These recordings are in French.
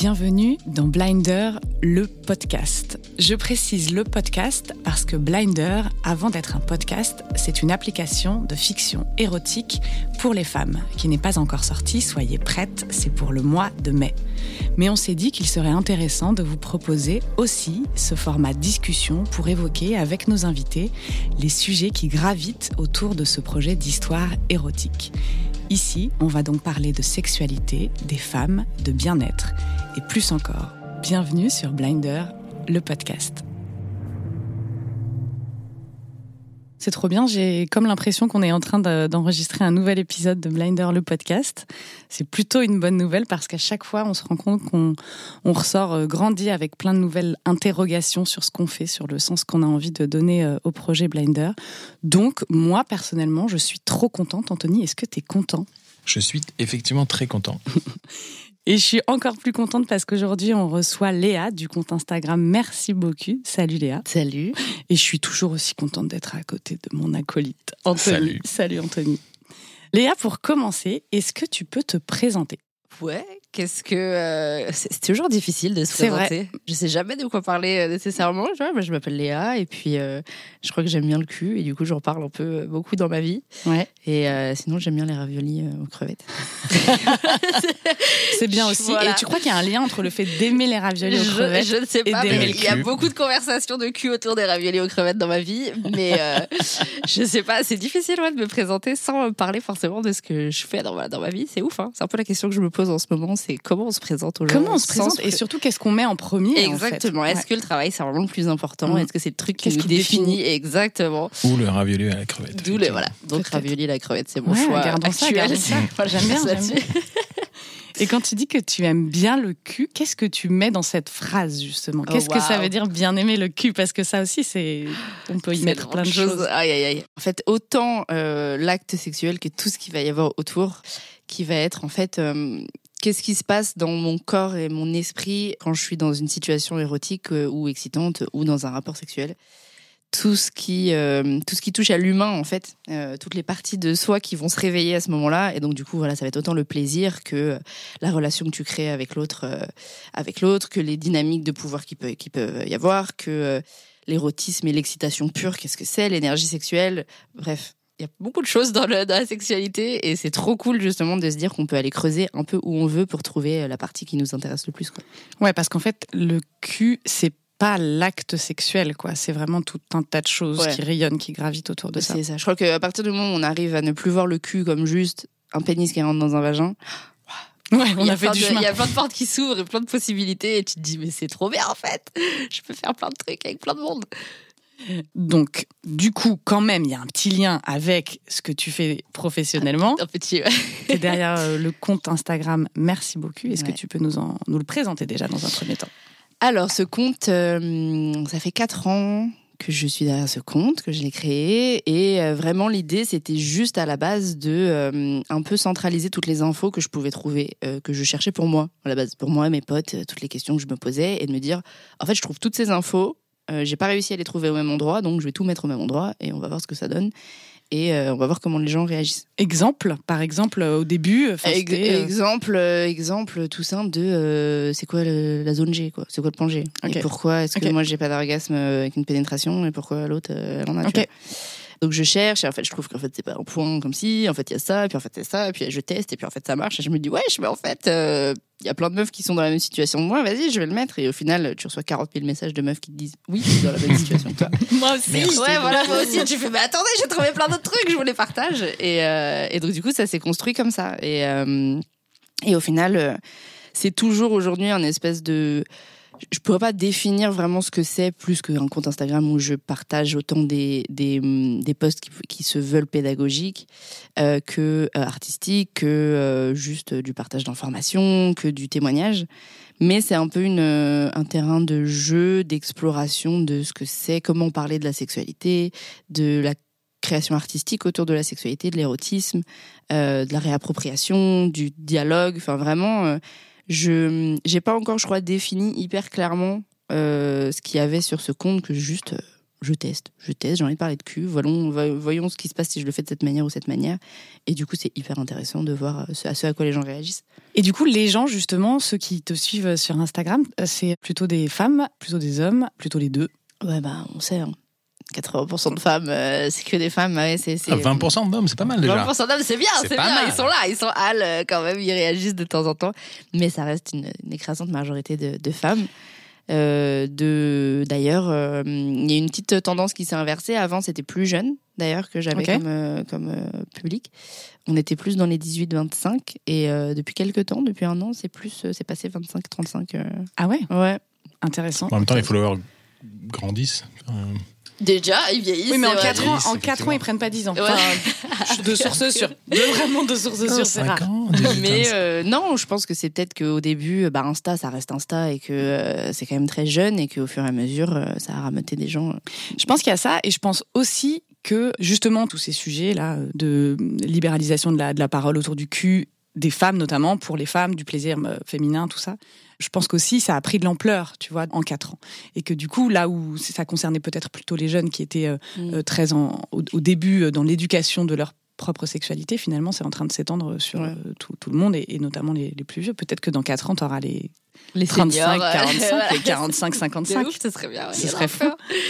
bienvenue dans Blinder, le podcast. Je précise le podcast parce que Blinder, avant d'être un podcast, c'est une application de fiction érotique pour les femmes qui n'est pas encore sortie. Soyez prêtes, c'est pour le mois de mai. Mais on s'est dit qu'il serait intéressant de vous proposer aussi ce format discussion pour évoquer avec nos invités les sujets qui gravitent autour de ce projet d'histoire érotique. Ici, on va donc parler de sexualité, des femmes, de bien-être et plus encore. Bienvenue sur Blinder, le podcast. C'est trop bien. J'ai comme l'impression qu'on est en train d'enregistrer un nouvel épisode de Blinder le podcast. C'est plutôt une bonne nouvelle parce qu'à chaque fois, on se rend compte qu'on on ressort euh, grandi avec plein de nouvelles interrogations sur ce qu'on fait, sur le sens qu'on a envie de donner euh, au projet Blinder. Donc, moi, personnellement, je suis trop contente. Anthony, est-ce que tu es content? Je suis effectivement très content. Et je suis encore plus contente parce qu'aujourd'hui, on reçoit Léa du compte Instagram Merci beaucoup. Salut Léa. Salut. Et je suis toujours aussi contente d'être à côté de mon acolyte Anthony. Salut. Salut Anthony. Léa, pour commencer, est-ce que tu peux te présenter? Ouais, qu'est-ce que. euh, c'est toujours difficile de se C'est vrai. présenter. Je sais jamais de quoi parler euh, nécessairement. Tu vois, moi, je m'appelle Léa et puis euh, je crois que j'aime bien le cul et du coup, j'en parle un peu beaucoup dans ma vie. Ouais. Et euh, sinon, j'aime bien les raviolis aux crevettes. C'est bien aussi. Voilà. Et tu crois qu'il y a un lien entre le fait d'aimer les raviolis aux Je, crevettes je ne sais et pas, mais il y a beaucoup de conversations de cul autour des raviolis aux crevettes dans ma vie. Mais je sais pas, c'est difficile ouais, de me présenter sans parler forcément de ce que je fais dans ma, dans ma vie. C'est ouf, hein. c'est un peu la question que je me pose en ce moment c'est comment on se présente aux gens Comment on se présente et surtout qu'est-ce qu'on met en premier en fait Exactement. Est-ce Ouais. que le travail, c'est vraiment le plus important. Est-ce que c'est le truc qui nous définit définit Exactement. Ou le ravioli à la crevette. D'où le voilà. Donc ravioli la crevette, c'est mon Ouais, choix actuel. J'aime bien, là-dessus. Et quand tu dis que tu aimes bien le cul, qu'est-ce que tu mets dans cette phrase justement? Oh, Qu'est-ce que ça veut dire bien aimer le cul? Parce que ça aussi, c'est on peut y mettre plein de choses. Aïe, aïe, aïe. En fait, autant euh, l'acte sexuel que tout ce qu'il va y avoir autour, qui va être en fait, euh, qu'est-ce qui se passe dans mon corps et mon esprit quand je suis dans une situation érotique euh, ou excitante ou dans un rapport sexuel? Tout ce qui, euh, tout ce qui touche à l'humain, en fait, euh, toutes les parties de soi qui vont se réveiller à ce moment-là. Et donc, du coup, voilà, ça va être autant le plaisir que euh, la relation que tu crées avec l'autre, euh, avec l'autre, que les dynamiques de pouvoir qui, peut, qui peuvent y avoir, que euh, l'érotisme et l'excitation pure, qu'est-ce que c'est, l'énergie sexuelle, bref. Il y a beaucoup de choses dans, le- dans la sexualité et c'est trop cool justement de se dire qu'on peut aller creuser un peu où on veut pour trouver euh, la partie qui nous intéresse le plus. Quoi. Ouais, parce qu'en fait, le cul, c'est pas l'acte sexuel, quoi. C'est vraiment tout un tas de choses Ouais. qui rayonnent, qui gravitent autour de ça. C'est ça. Je crois qu'à partir du moment où on arrive à ne plus voir le cul comme juste un pénis qui rentre dans un vagin, Ouais, il on y, a a fait plein du de, chemin. il y a plein de portes qui s'ouvrent et plein de possibilités et tu te dis mais c'est trop bien en fait. Je peux faire plein de trucs avec plein de monde. Donc, du coup, quand même, il y a un petit lien avec ce que tu fais professionnellement. Un petit. ouais. Es derrière euh, le compte Instagram Merci beaucoup. Est-ce que tu peux nous, en, nous le présenter déjà dans un premier temps? Alors, ce compte, euh, ça fait quatre ans que je suis derrière ce compte, que je l'ai créé. Et euh, vraiment, l'idée, c'était juste à la base de euh, un peu centraliser toutes les infos que je pouvais trouver, euh, que je cherchais pour moi, à la base, pour moi, mes potes, toutes les questions que je me posais, et de me dire, en fait, je trouve toutes ces infos. Euh, j'ai pas réussi à les trouver au même endroit, donc je vais tout mettre au même endroit et on va voir ce que ça donne. Et euh, on va voir comment les gens réagissent. Exemple, par exemple, euh, au début, Ex- exemple, euh, exemple tout simple de c'est quoi le- la zone G quoi? C'est quoi le plan G? Ok. Et pourquoi est-ce que moi j'ai pas d'orgasme avec une pénétration et pourquoi l'autre elle en a tu Ok. vois? Donc je cherche et en fait je trouve qu'en fait c'est pas un point comme si en fait il y a ça et puis en fait c'est ça et puis je teste et puis en fait ça marche et je me dis ouais mais en fait euh, il y a plein de meufs qui sont dans la même situation que moi vas-y je vais le mettre et au final tu reçois 40 000 messages de meufs qui te disent oui je suis dans la même situation que toi moi aussi. Merci. Ouais, voilà, moi aussi. Tu fais, mais attendez, j'ai trouvé plein d'autres trucs, je vous les partage. Et, euh, et donc, du coup, ça s'est construit comme ça. Et, euh, et au final, euh, c'est toujours aujourd'hui un espèce de. Je pourrais pas définir vraiment ce que c'est plus qu'un compte Instagram où je partage autant des, des, hum, des posts qui, qui se veulent pédagogiques euh, que euh, artistiques, que euh, juste du partage d'informations, que du témoignage. Mais c'est un peu une, euh, un terrain de jeu, d'exploration de ce que c'est, comment parler de la sexualité, de la création artistique autour de la sexualité, de l'érotisme, euh, de la réappropriation, du dialogue. Enfin, vraiment, je j'ai pas encore, je crois, défini hyper clairement euh, ce qu'il y avait sur ce compte que juste euh, je teste, je teste, j'ai envie de parler de cul, voyons, voyons ce qui se passe si je le fais de cette manière ou cette manière. Et du coup, c'est hyper intéressant de voir ce à, ce à quoi les gens réagissent. Et du coup, les gens, justement, ceux qui te suivent sur Instagram, c'est plutôt des femmes, plutôt des hommes, plutôt les deux? Ouais, bah, on sait. 80% de femmes, euh, c'est que des femmes. Ouais, c'est, 20% ah, d'hommes, c'est pas mal déjà. 20% d'hommes, c'est bien, c'est, bien. Ils sont là, ils sont hal quand même, ils réagissent de temps en temps. Mais ça reste une, écrasante majorité de, de femmes. Euh, de d'ailleurs, euh, il y a une petite tendance qui s'est inversée. Avant, c'était plus jeune, d'ailleurs, que j'avais comme, euh, comme public. On était plus dans les 18-25 et depuis quelques temps, depuis un an, c'est plus, c'est passé 25-35. Ah ouais? Ouais. Intéressant. En même temps, les followers grandissent. Déjà, ils vieillissent. Oui, mais en 4 ans, en 4 ans, ils prennent pas 10 ans. Enfin, de sources sûres. De vraiment de sources sûres, c'est rare. mais euh, non, je pense que c'est peut-être qu'au début, bah, Insta, ça reste Insta et que euh, c'est quand même très jeune et qu'au fur et à mesure, euh, ça a rameuté des gens. Je pense qu'il y a ça et je pense aussi que justement tous ces sujets là de libéralisation de la, de la parole autour du cul des femmes notamment pour les femmes du plaisir féminin tout ça je pense qu'aussi ça a pris de l'ampleur, tu vois, en quatre ans. Et que du coup, là où ça concernait peut-être plutôt les jeunes qui étaient euh, mm. euh, très en, au, début euh, dans l'éducation de leur propre sexualité, finalement, c'est en train de s'étendre sur tout, le monde et, notamment les, plus vieux. Peut-être que dans quatre ans, tu auras les, les 35, 45, les 45, 55. Ouf, ce serait bien. Ce serait fou.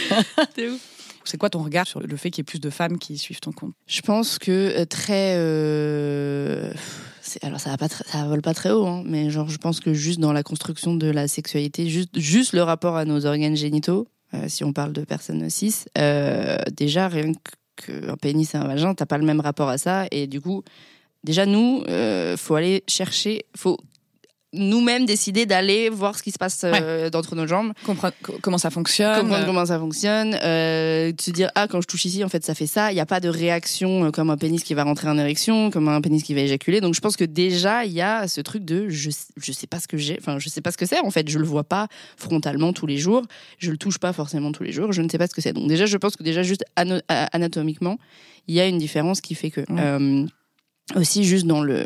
C'est quoi ton regard sur le fait qu'il y ait plus de femmes qui suivent ton compte? Je pense que très alors ça va pas ça vole pas très haut hein, mais genre je pense que juste dans la construction de la sexualité juste juste le rapport à nos organes génitaux euh, si on parle de personnes cis euh, déjà rien qu'un pénis et un vagin t'as pas le même rapport à ça. Et du coup déjà nous euh, faut aller chercher faut nous-mêmes décider d'aller voir ce qui se passe euh, d'entre nos jambes. Comprendre comment ça fonctionne. Comprendre comment ça fonctionne. Euh, se dire, ah, quand je touche ici, en fait, ça fait ça. Il n'y a pas de réaction euh, comme un pénis qui va rentrer en érection, comme un pénis qui va éjaculer. Donc, je pense que déjà, il y a ce truc de, je, je sais pas ce que j'ai, enfin, je sais pas ce que c'est. En fait, je le vois pas frontalement tous les jours. Je le touche pas forcément tous les jours. Je ne sais pas ce que c'est. Donc, déjà, je pense que déjà, juste anatomiquement, il y a une différence qui fait que, euh, aussi, juste dans le,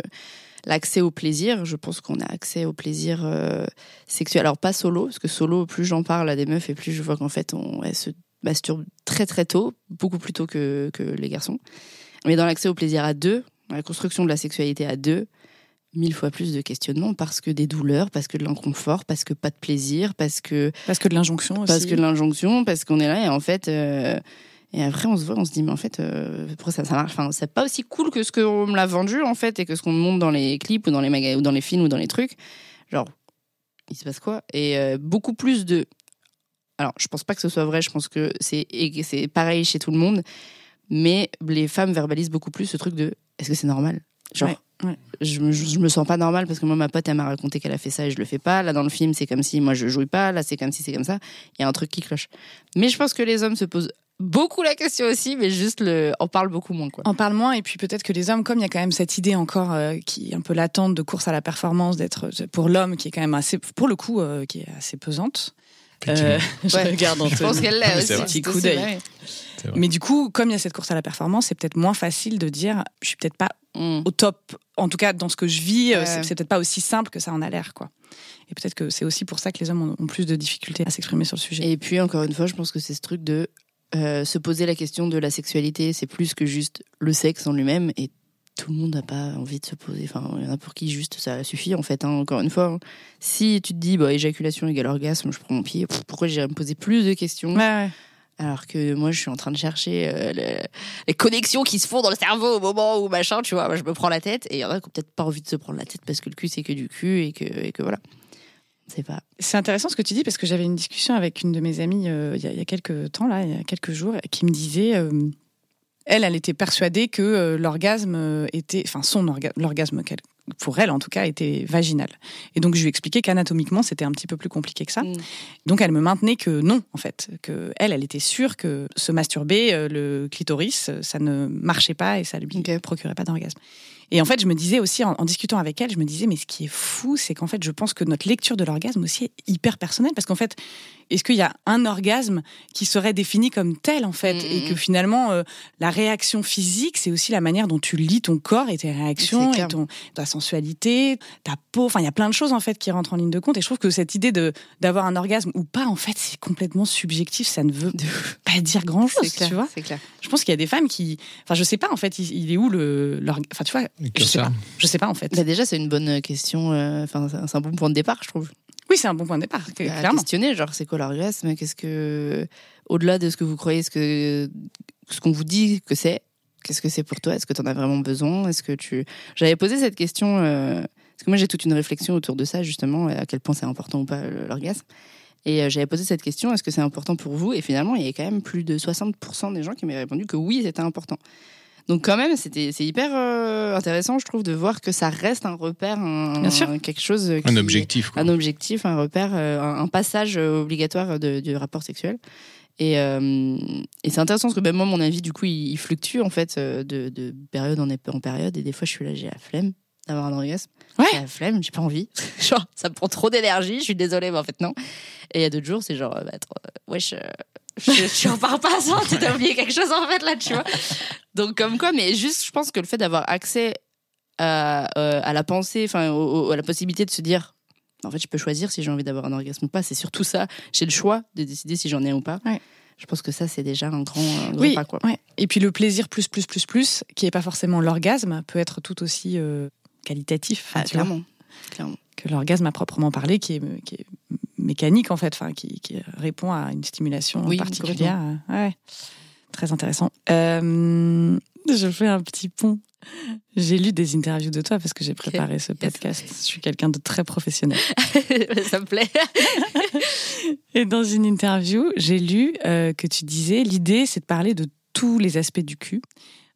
l'accès au plaisir. Je pense qu'on a accès au plaisir euh, sexuel. Alors pas solo, parce que solo, plus j'en parle à des meufs et plus je vois qu'en fait on elles se masturbe très très tôt, beaucoup plus tôt que, que les garçons. Mais dans l'accès au plaisir à deux, dans la construction de la sexualité à deux, mille fois plus de questionnements parce que des douleurs, parce que de l'inconfort, parce que pas de plaisir, parce que parce que de l'injonction aussi. Parce que de l'injonction, parce qu'on est là et en fait. Euh, et après, on se voit, on se dit, mais en fait, euh, pourquoi ça, ça marche? Enfin, c'est pas aussi cool que ce qu'on me l'a vendu, en fait, et que ce qu'on montre dans les clips ou dans les ou dans les films ou dans les trucs. Genre, il se passe quoi? Et euh, beaucoup plus de. Alors, je pense pas que ce soit vrai, je pense que c'est pareil chez tout le monde, mais les femmes verbalisent beaucoup plus ce truc de est-ce que c'est normal? Genre, Je, me, je me sens pas normal parce que moi, ma pote, elle m'a raconté qu'elle a fait ça et je le fais pas. Là, dans le film, c'est comme si moi, je jouis pas. Là, c'est comme si c'est comme ça. Il y a un truc qui cloche. Mais je pense que les hommes se posent beaucoup la question aussi, mais juste le, on parle beaucoup moins. Quoi. On parle moins, et puis peut-être que les hommes, comme il y a quand même cette idée encore euh, qui est un peu latente de course à la performance, d'être pour l'homme qui est quand même assez, pour le coup, euh, qui est assez pesante. Euh, je regarde Je pense qu'elle l'a aussi. Petit coup d'œil. Mais du coup, comme il y a cette course à la performance, c'est peut-être moins facile de dire, je suis peut-être pas mm. au top. En tout cas, dans ce que je vis, c'est peut-être pas aussi simple que ça en a l'air, quoi. Et peut-être que c'est aussi pour ça que les hommes ont plus de difficultés à s'exprimer sur le sujet. Et puis, encore une fois, je pense que c'est ce truc de euh, se poser la question de la sexualité, c'est plus que juste le sexe en lui-même. Et tout le monde n'a pas envie de se poser. Enfin, il y en a pour qui juste ça suffit en fait. Hein, encore une fois, hein. si tu te dis bah, éjaculation égale orgasme, je prends mon pied. Pourquoi j'irais me poser plus de questions? Alors que moi, je suis en train de chercher euh, les, connexions qui se font dans le cerveau au moment où machin, tu vois, je me prends la tête. Et il y en a qui ont peut-être pas envie de se prendre la tête parce que le cul c'est que du cul et que, et que voilà. C'est pas. C'est intéressant ce que tu dis parce que j'avais une discussion avec une de mes amies euh, il, y a, quelques temps là, il y a quelques jours, qui me disait, euh, elle, elle était persuadée que l'orgasme était, enfin son orgasme, l'orgasme pour elle en tout cas était vaginal. Et donc je lui expliquais qu'anatomiquement c'était un petit peu plus compliqué que ça. Mm. Donc elle me maintenait que non en fait, que elle, elle était sûre que se masturber le clitoris, ça ne marchait pas et ça lui procurait pas d'orgasme. Et en fait, je me disais aussi, en, discutant avec elle, je me disais, mais ce qui est fou, c'est qu'en fait, je pense que notre lecture de l'orgasme aussi est hyper personnelle, parce qu'en fait, est-ce qu'il y a un orgasme qui serait défini comme tel, en fait, et que finalement, euh, la réaction physique, c'est aussi la manière dont tu lis ton corps et tes réactions et ton, ta sensualité, ta peau. Enfin, il y a plein de choses en fait qui rentrent en ligne de compte. Et je trouve que cette idée de d'avoir un orgasme ou pas, en fait, c'est complètement subjectif. Ça ne veut pas dire grand chose, C'est clair, tu vois. c'est clair. Je pense qu'il y a des femmes qui, enfin, je sais pas en fait, il, il est où le, enfin, tu vois, je sais pas, je sais pas en fait. Bah déjà, c'est une bonne question. euh, Enfin, c'est un bon point de départ, je trouve. Oui, c'est un bon point de départ, à clairement. questionner, genre c'est quoi l'orgasme Qu'est-ce que, au-delà de ce que vous croyez, ce que ce qu'on vous dit que c'est, qu'est-ce que c'est pour toi? Est-ce que tu en as vraiment besoin? Est-ce que tu J'avais posé cette question euh, parce que moi j'ai toute une réflexion autour de ça justement, à quel point c'est important ou pas le- l'orgasme. Et euh, j'avais posé cette question est-ce que c'est important pour vous? Et finalement, il y a quand même plus de 60% des gens qui m'avaient répondu que oui, c'était important. Donc quand même, c'était c'est hyper euh, intéressant, je trouve, de voir que ça reste un repère, un, Bien sûr. quelque chose qui, Un objectif. Quoi. un objectif, un repère, euh, un un passage euh, obligatoire de- du rapport sexuel. Et, euh, et c'est intéressant parce que même moi, mon avis, du coup, il, il fluctue en fait euh, de, de période en, en période. Et des fois, je suis là, j'ai la flemme d'avoir un orgasme. Ouais. J'ai la flemme, j'ai pas envie. genre, ça me prend trop d'énergie, je suis désolée, mais en fait, non. Et il y a d'autres jours, c'est genre, euh, bah, euh, wesh, euh, je, je repars pas sans, tu t'as oublié quelque chose en fait là, tu vois. Donc, comme quoi, mais juste, je pense que le fait d'avoir accès à, euh, à la pensée, enfin, à la possibilité de se dire, en fait, je peux choisir si j'ai envie d'avoir un orgasme ou pas. C'est surtout ça. J'ai le choix de décider si j'en ai ou pas. Ouais. Je pense que ça, c'est déjà un grand, un grand Oui, pas, quoi. ouais. Et puis le plaisir plus plus plus plus, qui est pas forcément l'orgasme, peut être tout aussi euh, qualitatif. Ah, clairement. clairement. que l'orgasme à proprement parler, qui est, qui est mécanique en fait, enfin, qui, qui répond à une stimulation Oui, particulière. Ouais. Très intéressant. Euh, je fais un petit pont. J'ai lu des interviews de toi parce que j'ai préparé ce podcast. Je suis quelqu'un de très professionnel. ça me plaît. Et dans une interview, j'ai lu euh, que tu disais l'idée, c'est de parler de tous les aspects du cul.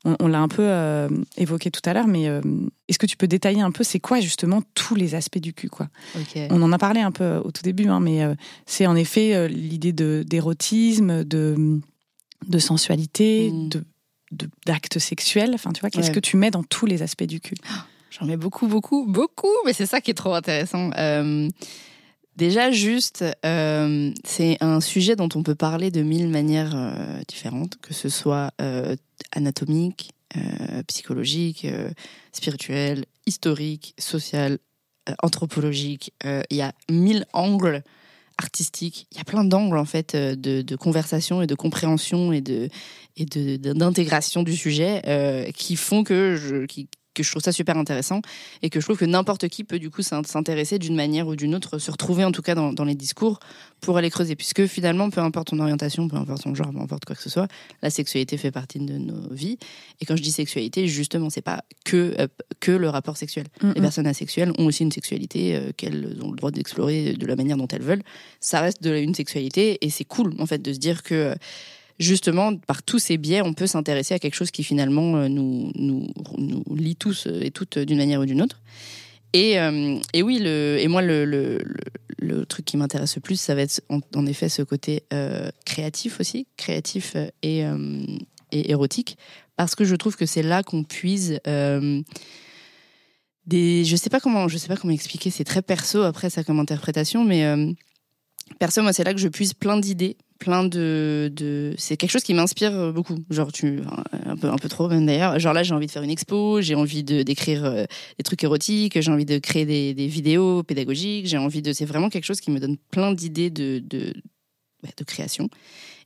On, on l'a un peu euh, évoqué tout à l'heure, mais euh, est-ce que tu peux détailler un peu c'est quoi justement tous les aspects du cul quoi? On en a parlé un peu au tout début, hein, mais euh, c'est en effet euh, l'idée d'érotisme, de de sensualité, Mm. de de- d'actes sexuels. Enfin, tu vois, qu'est-ce Ouais. que tu mets dans tous les aspects du cul? J'en mets beaucoup, beaucoup, beaucoup, mais c'est ça qui est trop intéressant. Déjà, juste, euh, c'est un sujet dont on peut parler de mille manières euh, différentes, que ce soit euh, anatomique, psychologique, spirituel, historique, social, anthropologique. Il y a mille angles artistiques. Il y a plein d'angles en fait de, conversation et de compréhension et de d'intégration du sujet qui font que je qui, que je trouve ça super intéressant et que je trouve que n'importe qui peut du coup s'in- s'intéresser d'une manière ou d'une autre, se retrouver en tout cas dans, dans les discours pour aller creuser. Puisque finalement, peu importe ton orientation, peu importe ton genre, peu importe quoi que ce soit, la sexualité fait partie de nos vies. Et quand je dis sexualité, justement, c'est pas que, euh, que le rapport sexuel. Les personnes asexuelles ont aussi une sexualité euh, qu'elles ont le droit d'explorer de la manière dont elles veulent. Ça reste de, une sexualité et c'est cool en fait de se dire que euh, justement par tous ces biais on peut s'intéresser à quelque chose qui finalement euh, nous, nous, nous lie tous euh, et toutes euh, d'une manière ou d'une autre. Et, et oui, le, et moi, le, le, truc qui m'intéresse le plus, ça va être en, effet ce côté créatif aussi, créatif et, et érotique, parce que je trouve que c'est là qu'on puise des. Je sais pas comment, je sais pas comment expliquer. C'est très perso après ça comme interprétation, mais perso, moi, c'est là que je puise plein d'idées, plein de, de... c'est quelque chose qui m'inspire euh, beaucoup. Genre tu, enfin, un peu, un peu trop même d'ailleurs. Genre là, j'ai envie de faire une expo, j'ai envie de d'écrire euh, des trucs érotiques, j'ai envie de créer des, des vidéos pédagogiques, j'ai envie de, c'est vraiment quelque chose qui me donne plein d'idées de, de, de création.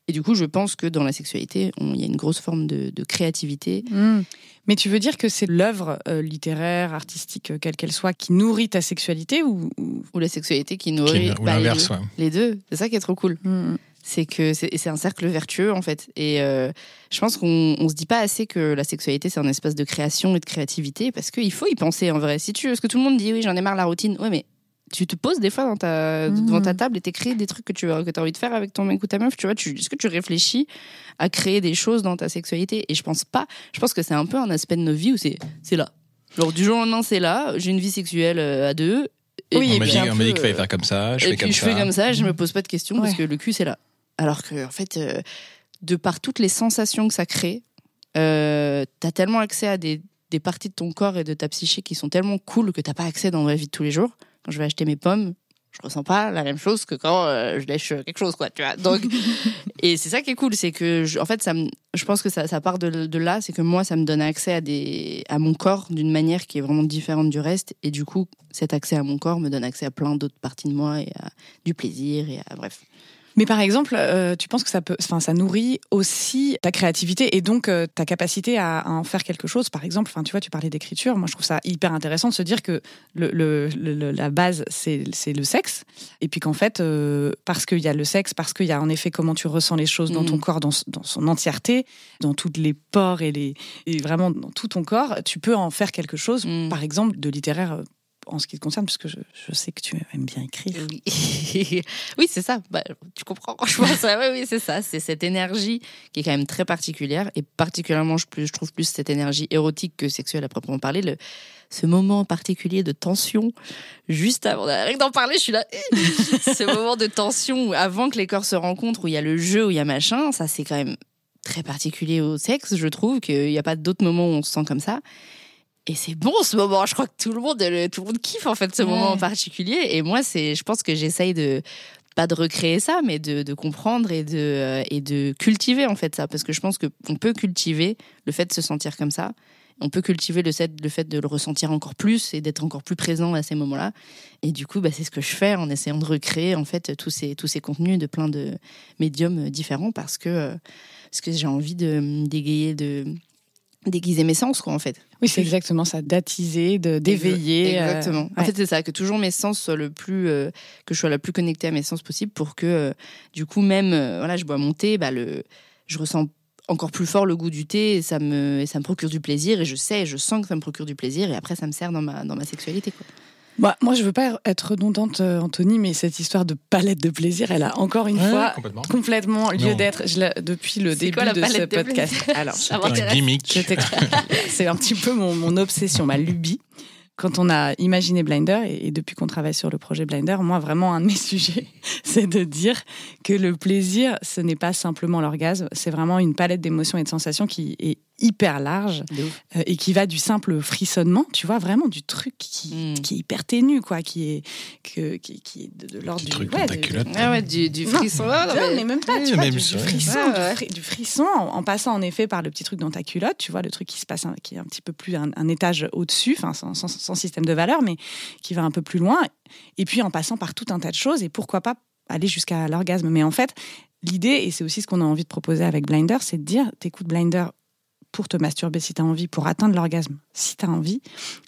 Et du coup, je pense que dans la sexualité, il y a une grosse forme de, de créativité. Mm. Mais tu veux dire que c'est l'œuvre euh, littéraire, artistique, euh, quelle qu'elle soit, qui nourrit ta sexualité ou, ou- Ou la sexualité qui Qui- nourrit ou bah, les ouais. Les deux, c'est ça qui est trop cool. Mm. C'est que c'est c'est un cercle vertueux en fait. Et euh, je pense qu'on on se dit pas assez que la sexualité c'est un espace de création et de créativité parce qu'il faut y penser en vrai. Si tu, parce que tout le monde dit oui j'en ai marre la routine, ouais mais tu te poses des fois dans ta, Mhm. devant ta table et t'écris des trucs que tu as, que as envie de faire avec ton mec ou ta meuf, tu vois, tu, est-ce que tu réfléchis à créer des choses dans ta sexualité? Et je pense pas, je pense que c'est un peu un aspect de nos vies où c'est c'est là. Genre du jour au lendemain c'est là, j'ai une vie sexuelle euh, à deux. Et Oui, on m'a puis dit, qu'il fallait euh, faire comme ça, je et fais puis comme je ça. fais comme ça, je me pose pas de questions parce que le cul c'est là. Alors que en fait, euh, de par toutes les sensations que ça crée, euh, t'as tellement accès à des, des parties de ton corps et de ta psyché qui sont tellement cool que t'as pas accès dans la vie de tous les jours. Quand je vais acheter mes pommes, je ressens pas la même chose que quand euh, je lèche quelque chose, quoi, tu vois. Donc, et c'est ça qui est cool, c'est que, je, en fait, ça me, je pense que ça, ça part de, de là, c'est que moi, ça me donne accès à des, à mon corps d'une manière qui est vraiment différente du reste, et du coup, cet accès à mon corps me donne accès à plein d'autres parties de moi et à du plaisir et à, bref. Mais par exemple, euh, tu penses que ça peut, enfin, ça nourrit aussi ta créativité et donc euh, ta capacité à, à, en faire quelque chose. Par exemple, enfin, tu vois, tu parlais d'écriture. Moi, je trouve ça hyper intéressant de se dire que le, le, le la base, c'est le sexe, et puis qu'en fait, euh, parce qu'il y a le sexe, parce qu'il y a en effet comment tu ressens les choses dans ton mmh. corps, dans, dans, son entièreté, dans toutes les pores et les, et vraiment dans tout ton corps, tu peux en faire quelque chose. Mmh. Par exemple, de littéraire en ce qui te concerne, parce que je, je, sais que tu aimes bien écrire. Oui, c'est ça. Bah, tu comprends, franchement. Ça, oui, oui c'est ça. C'est cette énergie qui est quand même très particulière, et particulièrement, je, je trouve plus cette énergie érotique que sexuelle à proprement parler. Le, ce moment particulier de tension, juste avant, rien d'en parler, je suis là. ce moment de tension avant que les corps se rencontrent, où il y a le jeu, où il y a machin, ça c'est quand même très particulier au sexe, je trouve, qu'il n'y a pas d'autres moments où on se sent comme ça. Et c'est bon ce moment. Je crois que tout le monde, tout le monde kiffe en fait ce moment en particulier. Et moi, c'est, je pense que j'essaye de pas de recréer ça, mais de, de comprendre et de euh, et de cultiver en fait ça, parce que je pense que on peut cultiver le fait de se sentir comme ça. On peut cultiver le fait, le fait de le ressentir encore plus et d'être encore plus présent à ces moments-là. Et du coup, bah, c'est ce que je fais en essayant de recréer en fait tous ces tous ces contenus de plein de médiums différents parce que euh, parce que j'ai envie de d'égayer de déguiser mes sens, quoi, en fait. Oui, c'est exactement ça, d'attiser, d'éveiller. Euh, exactement. En fait, c'est ça, que toujours mes sens soient le plus, euh, que je sois la plus connectée à mes sens possible pour que, euh, du coup, même, voilà, je bois mon thé, bah, le, je ressens encore plus fort le goût du thé et ça me, et ça me procure du plaisir et je sais, je sens que ça me procure du plaisir et après, ça me sert dans ma, dans ma sexualité, quoi. Bah, moi, je veux pas être redondante, euh, Anthony, mais cette histoire de palette de plaisir, elle a encore une fois complètement, lieu d'être. Depuis le début de ce podcast. Alors, c'est un gimmick. c'est un petit peu mon, mon obsession, ma lubie. Quand on a imaginé Blinder et, depuis qu'on travaille sur le projet Blinder, moi vraiment un de mes sujets, c'est de dire que le plaisir, ce n'est pas simplement l'orgasme, c'est vraiment une palette d'émotions et de sensations qui est hyper large euh, et qui va du simple frissonnement, tu vois, vraiment du truc qui, hmm. qui est hyper ténu, quoi, qui est, que, qui, qui est de, l'ordre du, ouais, du, ah ouais, du, du, frisson. Non, mais... même pas, tu vois, du, frisson, du, frisson en, passant en effet par le petit truc dans ta culotte, tu vois, le truc qui se passe, qui est un petit peu plus un, étage au-dessus, enfin, sans, sans, sans, système de valeur, mais qui va un peu plus loin, et puis en passant par tout un tas de choses, et pourquoi pas aller jusqu'à l'orgasme. Mais en fait, l'idée, et c'est aussi ce qu'on a envie de proposer avec Blinder, c'est de dire, t'écoutes Blinder pour te masturber si tu as envie, pour atteindre l'orgasme si tu as envie.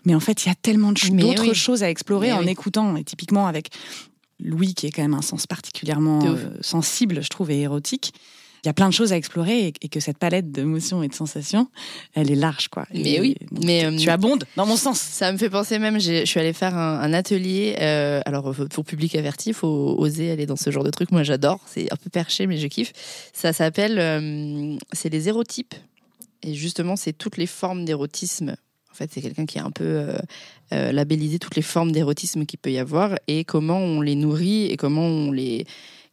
Mais en fait, il y a tellement d'autres choses à explorer en écoutant. Et typiquement avec Louis, qui est quand même un sens particulièrement euh, sensible, je trouve, et érotique. Il y a plein de choses à explorer et, que cette palette d'émotions et de sensations, elle est large, quoi. Mais oui, mais tu euh, abondes dans mon sens. Ça me fait penser même. Je suis allée faire un, atelier. Euh, alors pour public averti, il faut oser aller dans ce genre de truc. Moi, j'adore. C'est un peu perché, mais je kiffe. Ça s'appelle, c'est les érotypes. Et justement, c'est toutes les formes d'érotisme. En fait, c'est quelqu'un qui a un peu euh, euh, labellisé toutes les formes d'érotisme qu'il peut y avoir et comment on les nourrit et comment on les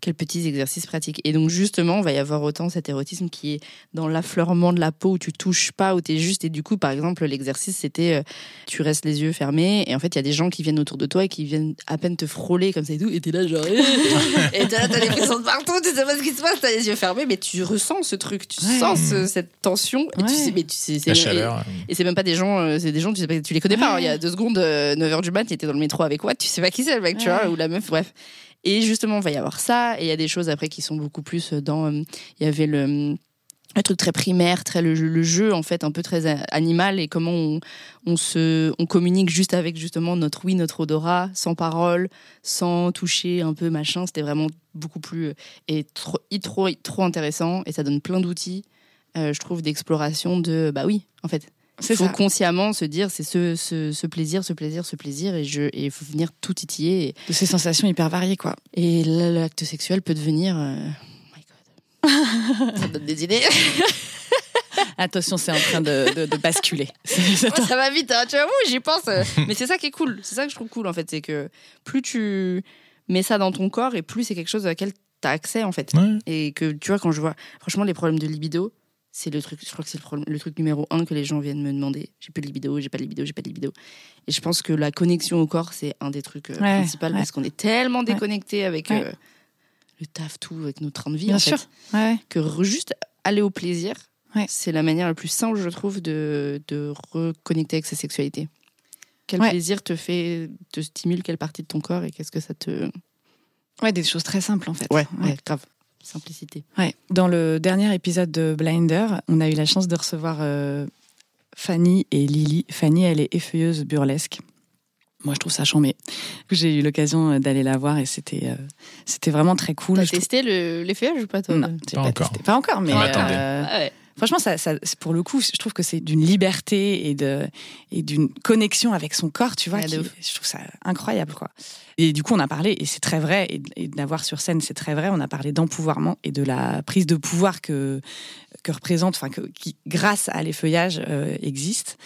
quels petits exercices pratiques. Et donc justement, on va y avoir autant cet érotisme qui est dans l'affleurement de la peau où tu touches pas, où tu es juste. Et du coup, par exemple, l'exercice, c'était euh, tu restes les yeux fermés et en fait, il y a des gens qui viennent autour de toi et qui viennent à peine te frôler comme ça et tout. Et t'es là genre... et t'as as des frissons de partout, tu sais pas ce qui se passe, t'as les yeux fermés, mais tu ressens ce truc, tu sens cette tension. Et tu sais, mais tu sais, la chaleur. Et, c'est même pas des gens, euh, c'est des gens, tu, sais pas, tu les connais pas. Il y a deux secondes, 9h euh, du mat, tu étais dans le métro avec quoi, tu sais pas qui c'est le mec, tu vois, ou la meuf, bref. Et justement, il va y avoir ça. Et il y a des choses après qui sont beaucoup plus dans. Euh, il y avait le un truc très primaire, très le, jeu en fait un peu très animal et comment on, se on communique juste avec justement notre oui notre odorat sans parole, sans toucher un peu machin. C'était vraiment beaucoup plus euh, et trop trop trop intéressant et ça donne plein d'outils, euh, je trouve d'exploration de bah oui en fait il faut consciemment se dire c'est ce, ce, ce, plaisir, ce plaisir, ce plaisir, et je il faut venir tout titiller. De ces sensations hyper variées, quoi. Et l'acte sexuel peut devenir. Euh, oh my God. ça donne des idées. Attention, c'est en train de, de, basculer. ça va vite, hein, tu vois, j'y pense. Mais c'est ça qui est cool. C'est ça que je trouve cool, en fait. C'est que plus tu mets ça dans ton corps, et plus c'est quelque chose à laquelle tu as accès, en fait. Et que, tu vois, quand je vois, franchement, les problèmes de libido, c'est le truc, je crois que c'est le, truc numéro un que les gens viennent me demander. J'ai plus de libido, j'ai pas de libido, j'ai pas de libido. Et je pense que la connexion au corps, c'est un des trucs euh, Ouais, principaux ouais. parce qu'on est tellement déconnecté avec euh, le taf, tout, avec nos trains de vie, Bien en sûr. fait, que juste aller au plaisir, c'est la manière la plus simple, je trouve, de, de reconnecter avec sa sexualité. Quel plaisir te fait, te stimule quelle partie de ton corps et qu'est-ce que ça te. ouais, des choses très simples en fait. Ouais, ouais, grave. Simplicité. Ouais. Dans le dernier épisode de Blinder, on a eu la chance de recevoir euh, Fanny et Lily. Fanny, elle est effeuilleuse burlesque. Moi, je trouve ça chambé. J'ai eu l'occasion d'aller la voir et c'était euh, c'était vraiment très cool. T'as testé le- l'effeuillage ou pas, toi? Non, j'ai Pas encore. testé. Pas encore, mais euh, Ah ouais. Franchement, ça, pour le coup, je trouve que c'est d'une liberté et de et d'une connexion avec son corps, tu vois. Ouais, qui- je trouve ça incroyable, quoi. Et du coup, on a parlé et c'est très vrai et, et d'avoir sur scène, c'est très vrai. On a parlé d'empouvoirment et de la prise de pouvoir que que représente, enfin, qui grâce à l'effeuillage euh, existe.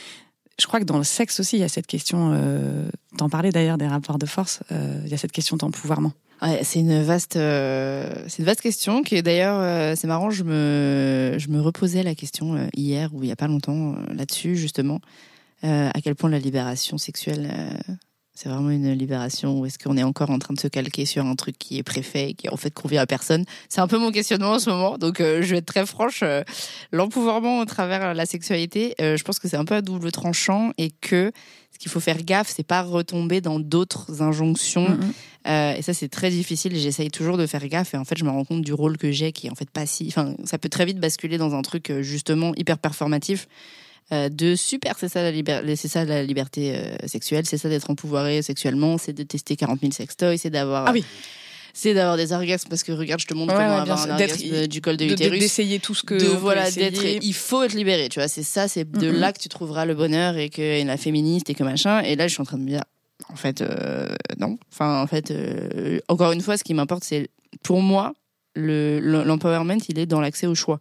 Je crois que dans le sexe aussi, il y a cette question. Euh, T'en parlais d'ailleurs des rapports de force. euh, il y a cette question d'empouvoirment. Ouais, c'est une vaste, euh, c'est une vaste question qui d'ailleurs, euh, c'est marrant, je me, je me reposais la question euh, hier ou il y a pas longtemps euh, là-dessus justement, euh, à quel point la libération sexuelle, euh, c'est vraiment une libération ou est-ce qu'on est encore en train de se calquer sur un truc qui est préfet et qui en fait convient à personne? C'est un peu mon questionnement en ce moment, donc je vais être très franche. L'empouvoirment au travers la sexualité, je pense que c'est un peu à double tranchant et que ce qu'il faut faire gaffe, c'est pas retomber dans d'autres injonctions. Euh, et ça, c'est très difficile. J'essaye toujours de faire gaffe. Et en fait, je me rends compte du rôle que j'ai, qui est en fait pas si. Enfin, ça peut très vite basculer dans un truc euh, justement hyper performatif. euh, de super, c'est ça la, liber- ça la liberté euh, sexuelle, c'est ça d'être empouvoiré sexuellement, c'est de tester 40 000 sextoys, c'est d'avoir, Ah oui. C'est d'avoir des orgasmes parce que regarde, je te montre Ouais, comment ouais, avoir un orgasme du col de l'utérus. D'essayer tout ce que. de voilà d'être il faut être libéré tu vois. C'est ça c'est de Mhm. là que tu trouveras le bonheur et que la féministe et que machin. Et là je suis en train de me dire en fait euh, non. Enfin en fait euh, encore une fois ce qui m'importe c'est pour moi le le- l'empowerment il est dans l'accès au choix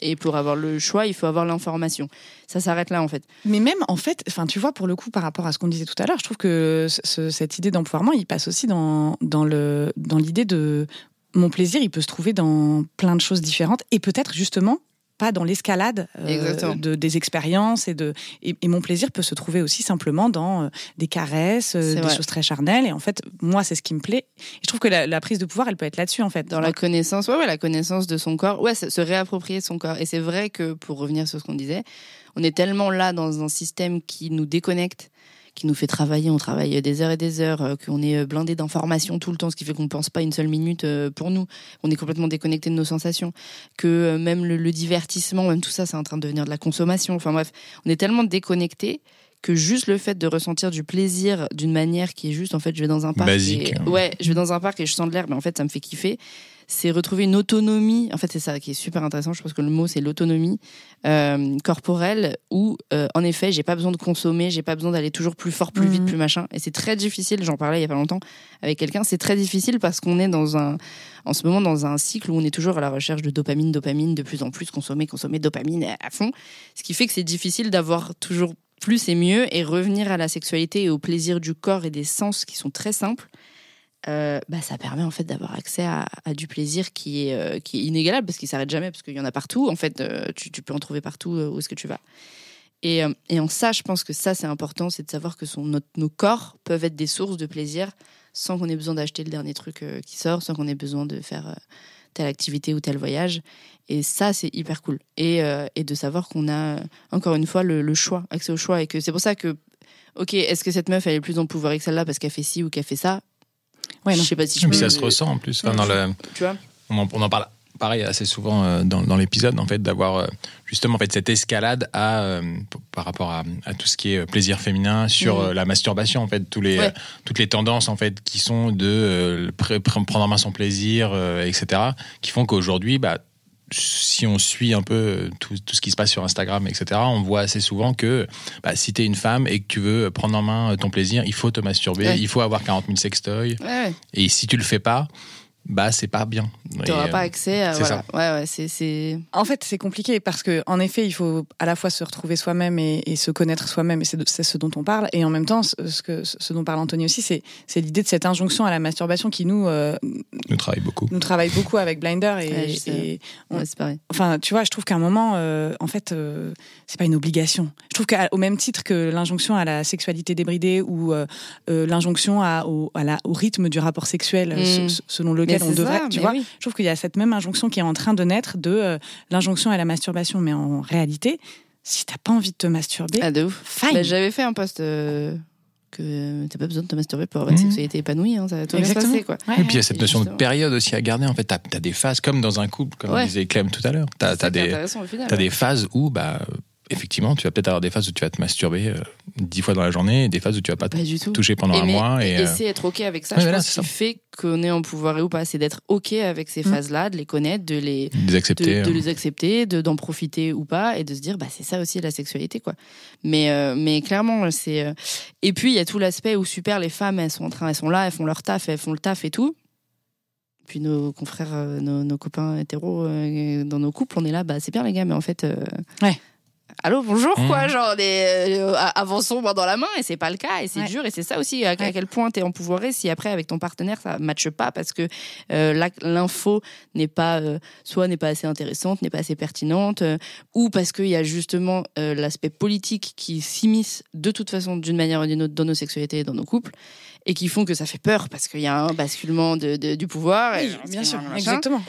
et pour avoir le choix il faut avoir l'information. Ça s'arrête là en fait. Mais même, en fait, enfin, tu vois, pour le coup, par rapport à ce qu'on disait tout à l'heure, je trouve que ce- ce- cette idée d'empouvoirment, il passe aussi dans, dans le dans l'idée de mon plaisir, il peut se trouver dans plein de choses différentes. Et peut-être justement pas dans l'escalade euh, de, des expériences et de et, et mon plaisir peut se trouver aussi simplement dans euh, des caresses, euh, des vrai. choses très charnelles et en fait moi c'est ce qui me plaît. Et je trouve que la, la prise de pouvoir elle peut être là-dessus en fait. dans la connaissance ouais, ouais la connaissance de son corps ouais se se réapproprier son corps et c'est vrai que pour revenir sur ce qu'on disait on est tellement là dans un système qui nous déconnecte qui nous fait travailler, on travaille des heures et des heures, euh, qu'on est blindé d'informations tout le temps, ce qui fait qu'on pense pas une seule minute euh, pour nous. On est complètement déconnecté de nos sensations. Que euh, même le, le divertissement, même tout ça, c'est en train de devenir de la consommation. Enfin bref, on est tellement déconnecté que juste le fait de ressentir du plaisir d'une manière qui est juste, en fait, je vais dans un parc. Basique. et- ouais, je vais dans un parc et je sens de l'air, mais en fait, ça me fait kiffer. C'est retrouver une autonomie. En fait, c'est ça qui est super intéressant. Je pense que le mot, c'est l'autonomie euh, corporelle où, euh, en effet, j'ai pas besoin de consommer, j'ai pas besoin d'aller toujours plus fort, plus vite, Mhm. plus machin. Et c'est très difficile. J'en parlais il y a pas longtemps avec quelqu'un. C'est très difficile parce qu'on est dans un, en ce moment, dans un cycle où on est toujours à la recherche de dopamine, dopamine, de plus en plus consommer, consommer dopamine à fond. Ce qui fait que c'est difficile d'avoir toujours plus et mieux et revenir à la sexualité et au plaisir du corps et des sens qui sont très simples. Euh, bah, ça permet en fait d'avoir accès à, du plaisir qui est, euh, qui est inégalable parce qu'il s'arrête jamais parce qu'il y en a partout. En fait euh, tu, peux en trouver partout où est-ce que tu vas. Et, et en ça je pense que ça c'est important c'est de savoir que son, nos corps peuvent être des sources de plaisir sans qu'on ait besoin d'acheter le dernier truc qui sort sans qu'on ait besoin de faire telle activité ou tel voyage. Et ça c'est hyper cool. Et, et de savoir qu'on a encore une fois le, le choix accès au choix. Et que c'est pour ça que ok est-ce que cette meuf elle est plus empouvoirée que celle-là parce qu'elle fait ci ou qu'elle fait ça? Ouais, je sais pas si je Mais peux, ça se ressent en plus. Enfin, dans le, tu vois on, en, on en parle pareil assez souvent euh, dans, dans l'épisode en fait d'avoir euh, justement en fait cette escalade à euh, par rapport à, à tout ce qui est plaisir féminin sur Mhm. la masturbation en fait tous les Ouais. toutes les tendances en fait qui sont de euh, pr- pr- prendre en main son plaisir euh, etc qui font qu'aujourd'hui bah si on suit un peu euh, tout, tout ce qui se passe sur Instagram, etc., on voit assez souvent que bah, si tu es une femme et que tu veux prendre en main ton plaisir, il faut te masturber, Ouais. il faut avoir 40 000 sextoys. ouais, ouais. Et si tu le fais pas, bah c'est pas bien. Tu n'auras pas euh, accès à. Voilà. Ouais, ouais, c'est. c'est- En fait, c'est compliqué parce que, en effet, il faut à la fois se retrouver soi-même et, et se connaître soi-même, et c'est ce dont on parle. Et en même temps, ce, que, ce dont parle Anthony aussi, c'est c'est l'idée de cette injonction à la masturbation qui nous euh, nous travaille beaucoup. nous travaille beaucoup avec Blinder. Et, Ouais, je sais. et on- ouais, c'est pareil. enfin, tu vois, je trouve qu'à un moment, euh, en fait, euh, c'est pas une obligation. Je trouve qu'au même titre que l'injonction à la sexualité débridée ou l'injonction à, au, à la, au rythme du rapport sexuel Mm. se- selon lequel Mais on c'est devrait, ça, tu vois, oui. je trouve qu'il y a cette même injonction qui est en train de naître de euh, l'injonction à la masturbation. Mais en réalité, si t'as pas envie de te masturber, Ah, de ouf. fine. Bah, J'avais fait un post euh, que t'as pas besoin de te masturber pour avoir une Mhm. sexualité épanouie. Hein, ça va tout bien se passer, quoi. Ouais, Et puis il y a cette Et notion de période aussi à garder. En fait, t'as as des phases comme dans un couple, comme Ouais. disait Clem tout à l'heure. T'as C'est as des intéressant au final. T'as ouais. des phases où, bah, effectivement, tu vas peut-être avoir des phases où tu vas te masturber euh, dix fois dans la journée et des phases où tu vas pas te Pas toucher pendant un mais- mois. Et, et euh, c'est être ok avec ça. ouais, je voilà, pense fait qu'on est en pouvoir ou pas, c'est d'être ok avec ces Mm. phases-là, de les connaître, de les les accepter. de, de euh. les accepter, de d'en profiter ou pas, et de se dire bah c'est ça aussi la sexualité quoi. Mais euh, mais clairement c'est euh, et puis il y a tout l'aspect où super les femmes elles sont en train elles sont là elles font leur taf elles font le taf et tout. Puis nos confrères euh, nos, nos copains hétéros euh, dans nos couples on est là bah c'est bien les gars mais en fait euh, Ouais. Allô, bonjour, quoi, Mhm. genre, des, euh, avançons main dans la main, et c'est pas le cas, et c'est Ouais. dur, et c'est ça aussi, à, Ouais. quel point t'es empouvoiré si après, avec ton partenaire, ça matche pas, parce que euh, l'info n'est pas, euh, soit n'est pas assez intéressante, n'est pas assez pertinente, ou parce qu'il y a justement l'aspect politique qui s'immisce de toute façon, d'une manière ou d'une autre, dans nos sexualités et dans nos couples, et qui font que ça fait peur, parce qu'il y a un basculement de, de- du pouvoir. et Oui, bien sûr, machin. exactement.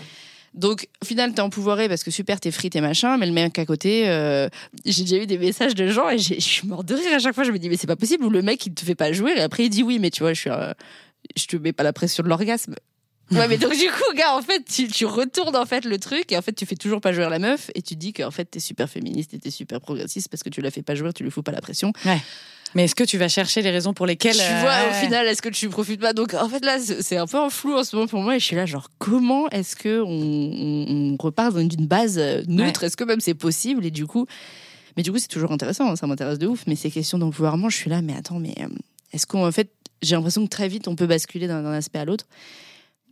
Donc, au final, t'es empouvoiré parce que super, t'es frites et machin, mais le mec à côté, euh, j'ai déjà eu des messages de gens et je suis mort de rire à chaque fois. Je me dis, mais c'est pas possible, ou le mec, il te fait pas jouer, et après, il dit oui, mais tu vois, je suis, euh, je te mets pas la pression de l'orgasme. Ouais, mais donc, du coup, gars, en fait, tu, tu retournes, en fait, le truc, et en fait, tu fais toujours pas jouer la meuf, et tu dis qu'en fait, t'es super féministe et t'es super progressiste parce que tu la fais pas jouer, tu lui fous pas la pression. Mais est-ce que tu vas chercher les raisons pour lesquelles Tu euh, vois, au ouais. final, est-ce que tu profites pas? Donc, en fait, là, c'est un peu en flou en ce moment pour moi. Et je suis là, genre, comment est-ce que on, on- on repart d'une base euh, neutre? Est-ce que même c'est possible? Et du coup, mais du coup, c'est toujours intéressant. hein, ça m'intéresse de ouf. Mais ces questions d'empouvoirment, je suis là, mais attends, mais euh, est-ce qu'en fait, j'ai l'impression que très vite, on peut basculer d'un aspect à l'autre.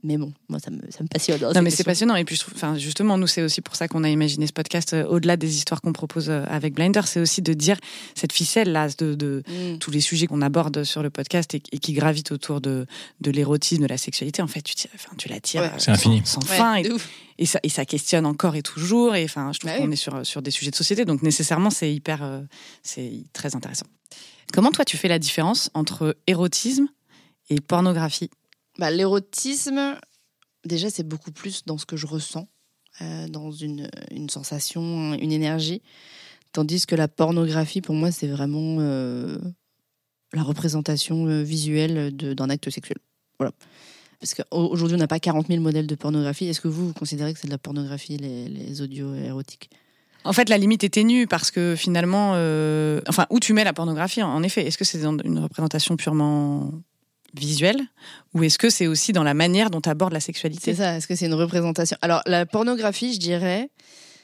Mais bon, moi, ça me, ça me passionne. hein, Non, mais c'est passionnant. Et puis, je trouve, enfin, justement, nous, c'est aussi pour ça qu'on a imaginé ce podcast. euh, Au-delà des histoires qu'on propose euh, avec Blinder, c'est aussi de dire cette ficelle-là, de, de Mm. tous les sujets qu'on aborde sur le podcast et, et qui gravitent autour de, de l'érotisme, de la sexualité. En fait, tu, enfin, tu la tires Ouais. euh, C'est infini. sans, sans Ouais, fin. Et, et ça, et ça questionne encore et toujours. Et enfin, je trouve Bah qu'on oui. est sur, sur des sujets de société. Donc, nécessairement, c'est hyper, euh, c'est très intéressant. Comment toi, tu fais la différence entre érotisme et pornographie? Bah, L'érotisme, déjà, c'est beaucoup plus dans ce que je ressens, euh, dans une, sensation, une énergie. Tandis que la pornographie, pour moi, c'est vraiment euh, la représentation euh, visuelle d'un acte sexuel. Voilà. Parce qu'aujourd'hui, on n'a pas 40 000 modèles de pornographie. Est-ce que vous, vous considérez que c'est de la pornographie, les, les audios érotiques? En fait, la limite est ténue parce que finalement, enfin, où tu mets la pornographie, en effet, est-ce que c'est une représentation purement visuelle ou est-ce que c'est aussi dans la manière dont tu abordes la sexualité C'est ça, est-ce que c'est une représentation? Alors, la pornographie, je dirais.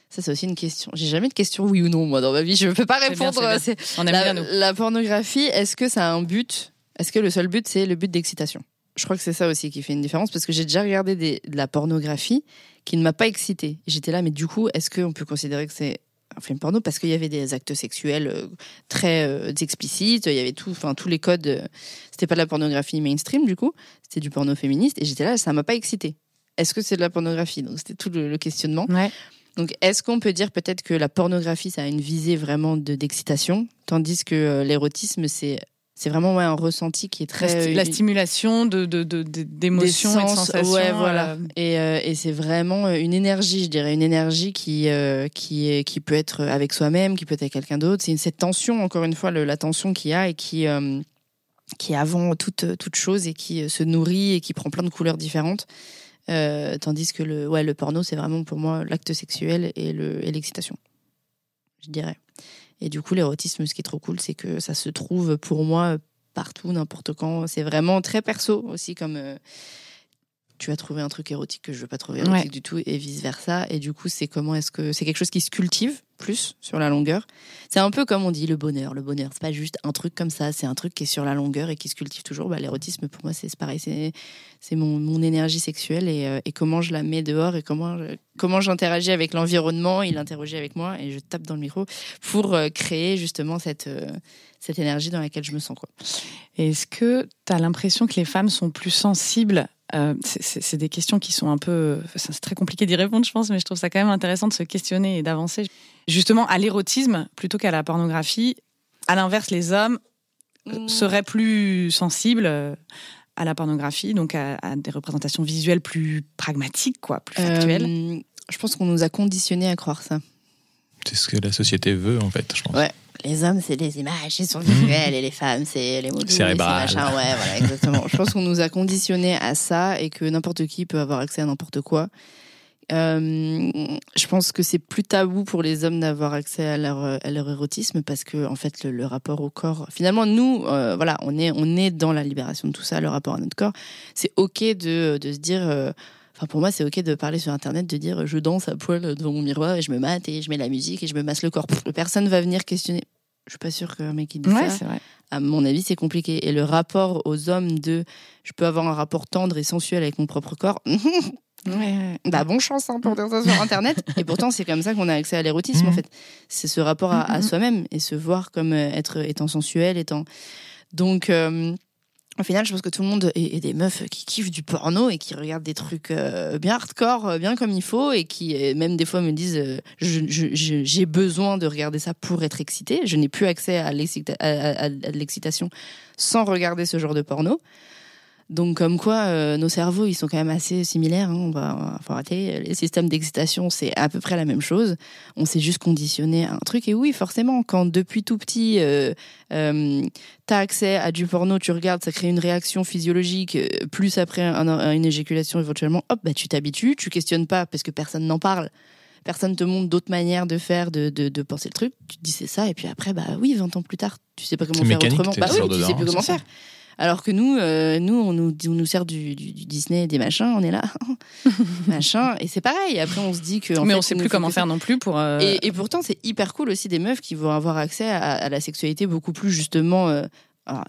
Ça, c'est aussi une question. J'ai jamais de question oui ou non, moi, dans ma vie. Je ne peux pas bien, répondre. On la, bien nous. la pornographie, est-ce que ça a un but? Est-ce que le seul but, c'est le but d'excitation? Je crois que c'est ça aussi qui fait une différence parce que j'ai déjà regardé des- de la pornographie qui ne m'a pas excitée. J'étais là, mais du coup, est-ce qu'on peut considérer que c'est un film porno parce qu'il y avait des actes sexuels euh, très euh, explicites, il y avait tout, enfin tous les codes. euh, c'était pas de la pornographie mainstream du coup, c'était du porno féministe et j'étais là, ça m'a pas excité. Est-ce que c'est de la pornographie? Donc c'était tout le, le questionnement. Ouais. Donc, est-ce qu'on peut dire peut-être que la pornographie, ça a une visée vraiment de d'excitation, tandis que euh, l'érotisme, c'est c'est vraiment ouais, un ressenti qui est La, très euh, la une- stimulation de, de, de- de- des d'émotions et de sens, sensations. ouais, voilà. euh, Et, euh, et c'est vraiment euh, une énergie, je dirais, une énergie qui euh, qui est qui peut être avec soi-même, qui peut être avec quelqu'un d'autre. C'est cette tension, encore une fois, le- la tension qu'il y a et qui euh, qui est avant toute toute chose et qui euh, se nourrit et qui prend plein de couleurs différentes. Euh, tandis que le ouais le porno, c'est vraiment pour moi l'acte sexuel et le et l'excitation, je dirais. Et du coup, l'érotisme, ce qui est trop cool, c'est que ça se trouve pour moi partout, n'importe quand. C'est vraiment très perso aussi, comme euh, tu vas trouver un truc érotique que je veux pas trouver érotique Ouais. du tout, et vice versa. Et du coup, c'est comment est-ce que c'est quelque chose qui se cultive plus sur la longueur. C'est un peu comme on dit le bonheur. Le bonheur, c'est pas juste un truc comme ça, c'est un truc qui est sur la longueur et qui se cultive toujours. Bah, L'érotisme, pour moi, c'est pareil. C'est mon, mon, énergie sexuelle et, euh, et, comment je la mets dehors et comment, comment j'interagis avec l'environnement. Il interagit avec moi et je tape dans le micro pour euh, créer justement cette, euh, cette énergie dans laquelle je me sens. Est-ce que tu as l'impression que les femmes sont plus sensibles euh, c'est des questions qui sont un peu. C'est très compliqué d'y répondre, je pense, mais je trouve ça quand même intéressant de se questionner et d'avancer. Justement, à l'érotisme plutôt qu'à la pornographie. À l'inverse, les hommes mmh. seraient plus sensibles euh, à la pornographie, donc à, des représentations visuelles plus pragmatiques, quoi, plus factuelles. Euh, je pense qu'on nous a conditionnés à croire ça. C'est ce que la société veut, en fait, je pense. Ouais les hommes, c'est les images, ils sont visuels, et les femmes, c'est les mots Cérébral. Ouais, voilà, exactement. je pense qu'on nous a conditionnés à ça et que n'importe qui peut avoir accès à n'importe quoi. Euh, je pense que c'est plus tabou pour les hommes d'avoir accès à leur, à leur érotisme parce que en fait le, rapport au corps finalement nous euh, voilà on est on est dans la libération de tout ça le rapport à notre corps c'est ok de, de se dire euh, Enfin, pour moi, c'est ok de parler sur Internet, de dire je danse à poil devant mon miroir et je me mate et je mets la musique et je me masse le corps. Personne va venir questionner. Je suis pas sûre qu'un mec qui dit ouais, ça. Vrai. À mon avis, c'est compliqué. Et le rapport aux hommes de je peux avoir un rapport tendre et sensuel avec mon propre corps. Ouais, bah bon chance hein, pour dire ça sur internet et pourtant c'est comme ça qu'on a accès à l'érotisme en mmh. fait c'est ce rapport à, mmh, soi-même et se voir comme euh, être étant sensuel étant donc euh, au final, je pense que tout le monde est, des meufs qui kiffent du porno et qui regardent des trucs euh, bien hardcore, euh, bien comme il faut, et qui euh, même des fois me disent j'ai besoin de regarder ça pour être excité. Je n'ai plus accès à l'excitation sans regarder ce genre de porno. Donc, comme quoi, euh, nos cerveaux, ils sont quand même assez similaires. Hein. On va, faut arrêter. Les systèmes d'excitation, c'est à peu près la même chose. On s'est juste conditionné à un truc. Et oui, forcément, quand depuis tout petit, euh, euh, t'as accès à du porno, tu regardes, ça crée une réaction physiologique. Euh, plus après une éjaculation, éventuellement, hop, bah, tu t'habitues, tu questionnes pas parce que personne n'en parle personne te montre d'autres manières de faire, de, de, de, penser le truc. Tu te dis c'est ça, et puis après, bah oui, 20 ans plus tard, tu sais pas comment faire autrement. Bah oui, tu sais plus comment faire. Alors que nous, euh, nous, on nous, on nous sert du, du, du, Disney, des machins, on est là, machin, et c'est pareil. Après, on se dit que. Mais on sait plus comment faire non plus pour. Euh, et, et, pourtant, c'est hyper cool aussi des meufs qui vont avoir accès à, à la sexualité beaucoup plus justement. Euh...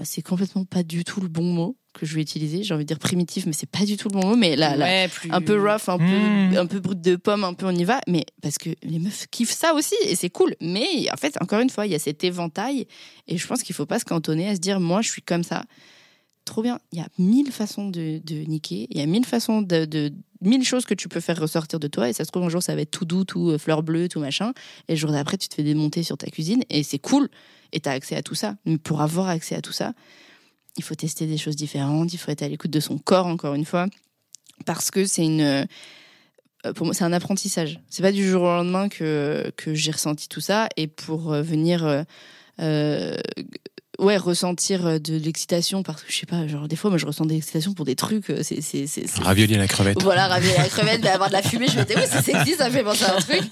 c'est complètement pas du tout le bon mot que je vais utiliser. J'ai envie de dire primitif, mais c'est pas du tout le bon mot. Mais là, là un peu rough, un peu, hmm. un peu brut de pomme, un peu on y va. Mais parce que les meufs kiffent ça aussi et c'est cool. Mais en fait, encore une fois, il y a cet éventail et je pense qu'il faut pas se cantonner à se dire moi, je suis comme ça trop bien. Il y a mille façons de, de niquer. Il y a mille façons de, de, mille choses que tu peux faire ressortir de toi. Et ça se trouve, un jour, ça va être tout doux, tout euh, fleur bleue, tout machin. Et le jour d'après, tu te fais démonter sur ta cuisine. Et c'est cool. Et tu as accès à tout ça. Mais pour avoir accès à tout ça, il faut tester des choses différentes. Il faut être à l'écoute de son corps, encore une fois. Parce que c'est une. Euh, pour moi, c'est un apprentissage. C'est pas du jour au lendemain que, que j'ai ressenti tout ça. Et pour euh, venir. Euh, ouais ressentir euh, de l'excitation parce que je sais pas genre des fois moi je ressens de l'excitation pour des trucs euh, c'est c'est c'est ravioli à la crevette. Voilà ravioli à la crevette mais avoir de la fumée je me dis oui c'est sexy ça fait penser à un truc.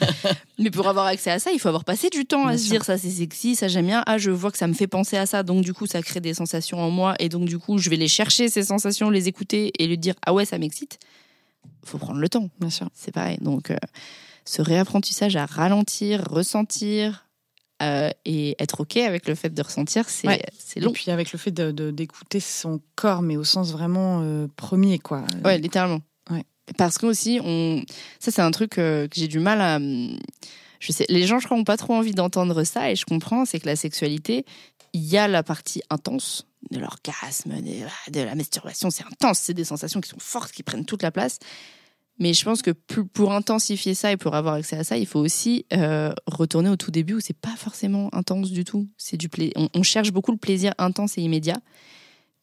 Mais pour avoir accès à ça il faut avoir passé du temps à se dire ça c'est sexy ça j'aime bien. Ah je vois que ça me fait penser à ça. Donc du coup ça crée des sensations en moi. Et donc du coup je vais les chercher ces sensations les écouter et lui dire ah ouais ça m'excite. Faut prendre le temps. Bien sûr. C'est pareil. Donc euh, ce réapprentissage à ralentir ressentir euh, et être OK avec le fait de ressentir, c'est long. Et puis avec le fait d'écouter de, son corps, mais au sens vraiment euh, premier, quoi. Ouais, littéralement. Ouais. Parce que aussi, on... ça, c'est un truc euh, que j'ai du mal à. Je sais, les gens, je crois, n'ont pas trop envie d'entendre ça, et je comprends, c'est que la sexualité, il y a la partie intense de l'orgasme, de, de la masturbation, c'est intense, c'est des sensations qui sont fortes, qui prennent toute la place. Mais je pense que pour intensifier ça et pour avoir accès à ça, il faut aussi euh, retourner au tout début où c'est pas forcément intense du tout. C'est du on, on, cherche beaucoup le plaisir intense et immédiat,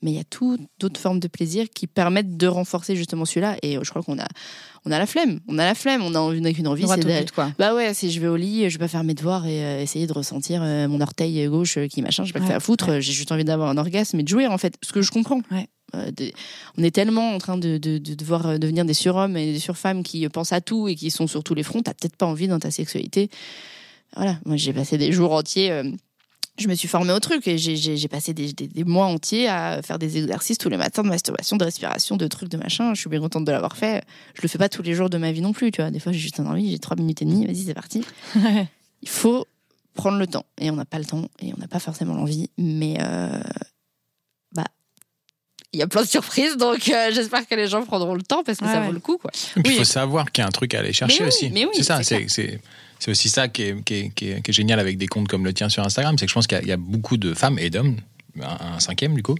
mais il y a toutes d'autres formes de plaisir qui permettent de renforcer justement celui-là. Et je crois qu'on a, on a la flemme. On a la flemme. On a envie, une envie, c'est quoi. Bah ouais, si je vais au lit, je vais pas faire mes devoirs et euh, essayer de ressentir euh, mon orteil gauche qui machin. Je vais pas le faire foutre. J'ai juste envie d'avoir un orgasme et de jouer en fait. Ce que je comprends. Ouais. Euh, on est tellement en train de, devoir euh, devenir des surhommes et des surfemmes qui pensent à tout et qui sont sur tous les fronts. T'as peut-être pas envie dans ta sexualité. Voilà, moi j'ai passé des jours entiers. Euh, je me suis formée au truc et j'ai passé des, mois entiers à faire des exercices tous les matins de masturbation, de respiration, de trucs, de machin. Je suis bien contente de l'avoir fait. Je le fais pas tous les jours de ma vie non plus, tu vois. Des fois, j'ai juste un envie, j'ai trois minutes et demie, vas-y, c'est parti. il faut prendre le temps. Et on n'a pas le temps et on n'a pas forcément l'envie, mais euh, il y a plein de surprises, donc euh, j'espère que les gens prendront le temps parce que Ouais, ça ouais. vaut le coup. Quoi. Et puis, il Oui. faut savoir qu'il y a un truc à aller chercher Mais oui, aussi. mais oui, c'est ça, c'est c'est c'est- c'est aussi ça qui est, qui, est, qui, est, qui est génial avec des comptes comme le tien sur Instagram. C'est que je pense qu'il y, a- il y a beaucoup de femmes et d'hommes, un, un cinquième du coup,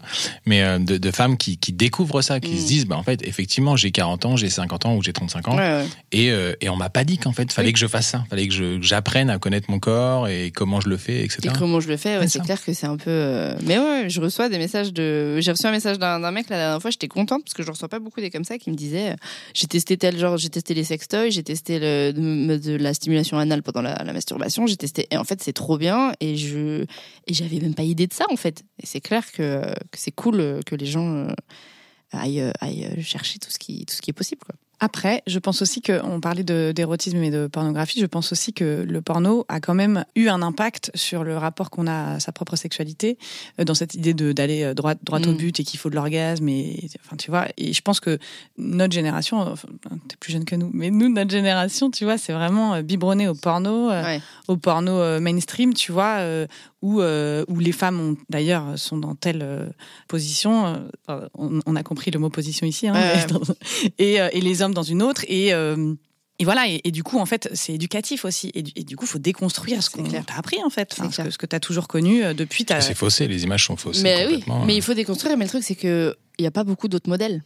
mais euh, de, de femmes qui, qui découvrent ça, qui Mm. se disent bah, en fait, effectivement, j'ai 40 ans, j'ai 50 ans ou j'ai 35 ans. Ouais, ouais. Et, euh, et on m'a pas dit qu'en fait, fallait Oui. que je fasse ça. Fallait que j'apprenne à connaître mon corps et comment je le fais, etc. Et comment je le fais, ouais, c'est clair que c'est un peu. euh, Mais ouais, je reçois des messages de. J'ai reçu un message d'un mec la dernière fois, j'étais contente parce que je reçois pas beaucoup des comme ça qui me disaient j'ai testé tel genre, j'ai testé les sextoys, j'ai testé le, de, de la stimulation anale pendant la, la masturbation, j'ai testé. Et en fait, c'est trop bien et je. Et j'avais même pas idée de ça en fait. Et c'est clair que, que c'est cool euh, que les gens euh, aillent, euh, aillent chercher tout ce qui, tout ce qui est possible. Quoi. Après, je pense aussi que on parlait de- d'érotisme et de pornographie. Je pense aussi que le porno a quand même eu un impact sur le rapport qu'on a à sa propre sexualité, dans cette idée d'aller droit au Mm. but et qu'il faut de l'orgasme. Et enfin, tu vois. Et je pense que notre génération, enfin, t'es plus jeune que nous, mais nous, notre génération, tu vois, c'est vraiment biberonné au porno, euh, au porno mainstream, tu vois, euh, où euh, où les femmes ont d'ailleurs sont dans telle euh, position. euh, on, on a compris le mot position ici. Hein, Ouais, mais dans- et, euh, et les hommes dans une autre et euh, et voilà, et, et du coup, en fait, c'est éducatif aussi. Et du, et du coup, faut déconstruire ce qu'on t'a appris, en fait. Enfin, ce que, ce que t'as toujours connu depuis ta. C'est faussé, les images sont faussées. Mais oui, mais il faut déconstruire. Mais le truc, c'est que il y a pas beaucoup d'autres modèles.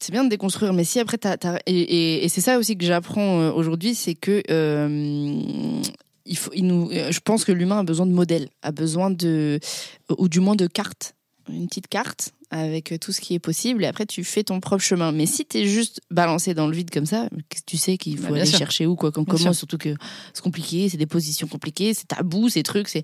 C'est bien de déconstruire, mais si après t'as, t'as- et, et- et c'est ça aussi que j'apprends aujourd'hui, c'est que euh, il faut, il nous, euh, je pense que l'humain a besoin de modèles, a besoin de, ou du moins de cartes, une petite carte avec euh, tout ce qui est possible. Et après, tu fais ton propre chemin. Mais si t'es juste balancé dans le vide comme ça, tu sais qu'il faut Bah, aller sûr. chercher où quoi, comme comment, sûr. surtout que c'est compliqué, c'est des positions compliquées, c'est tabou, ces trucs, c'est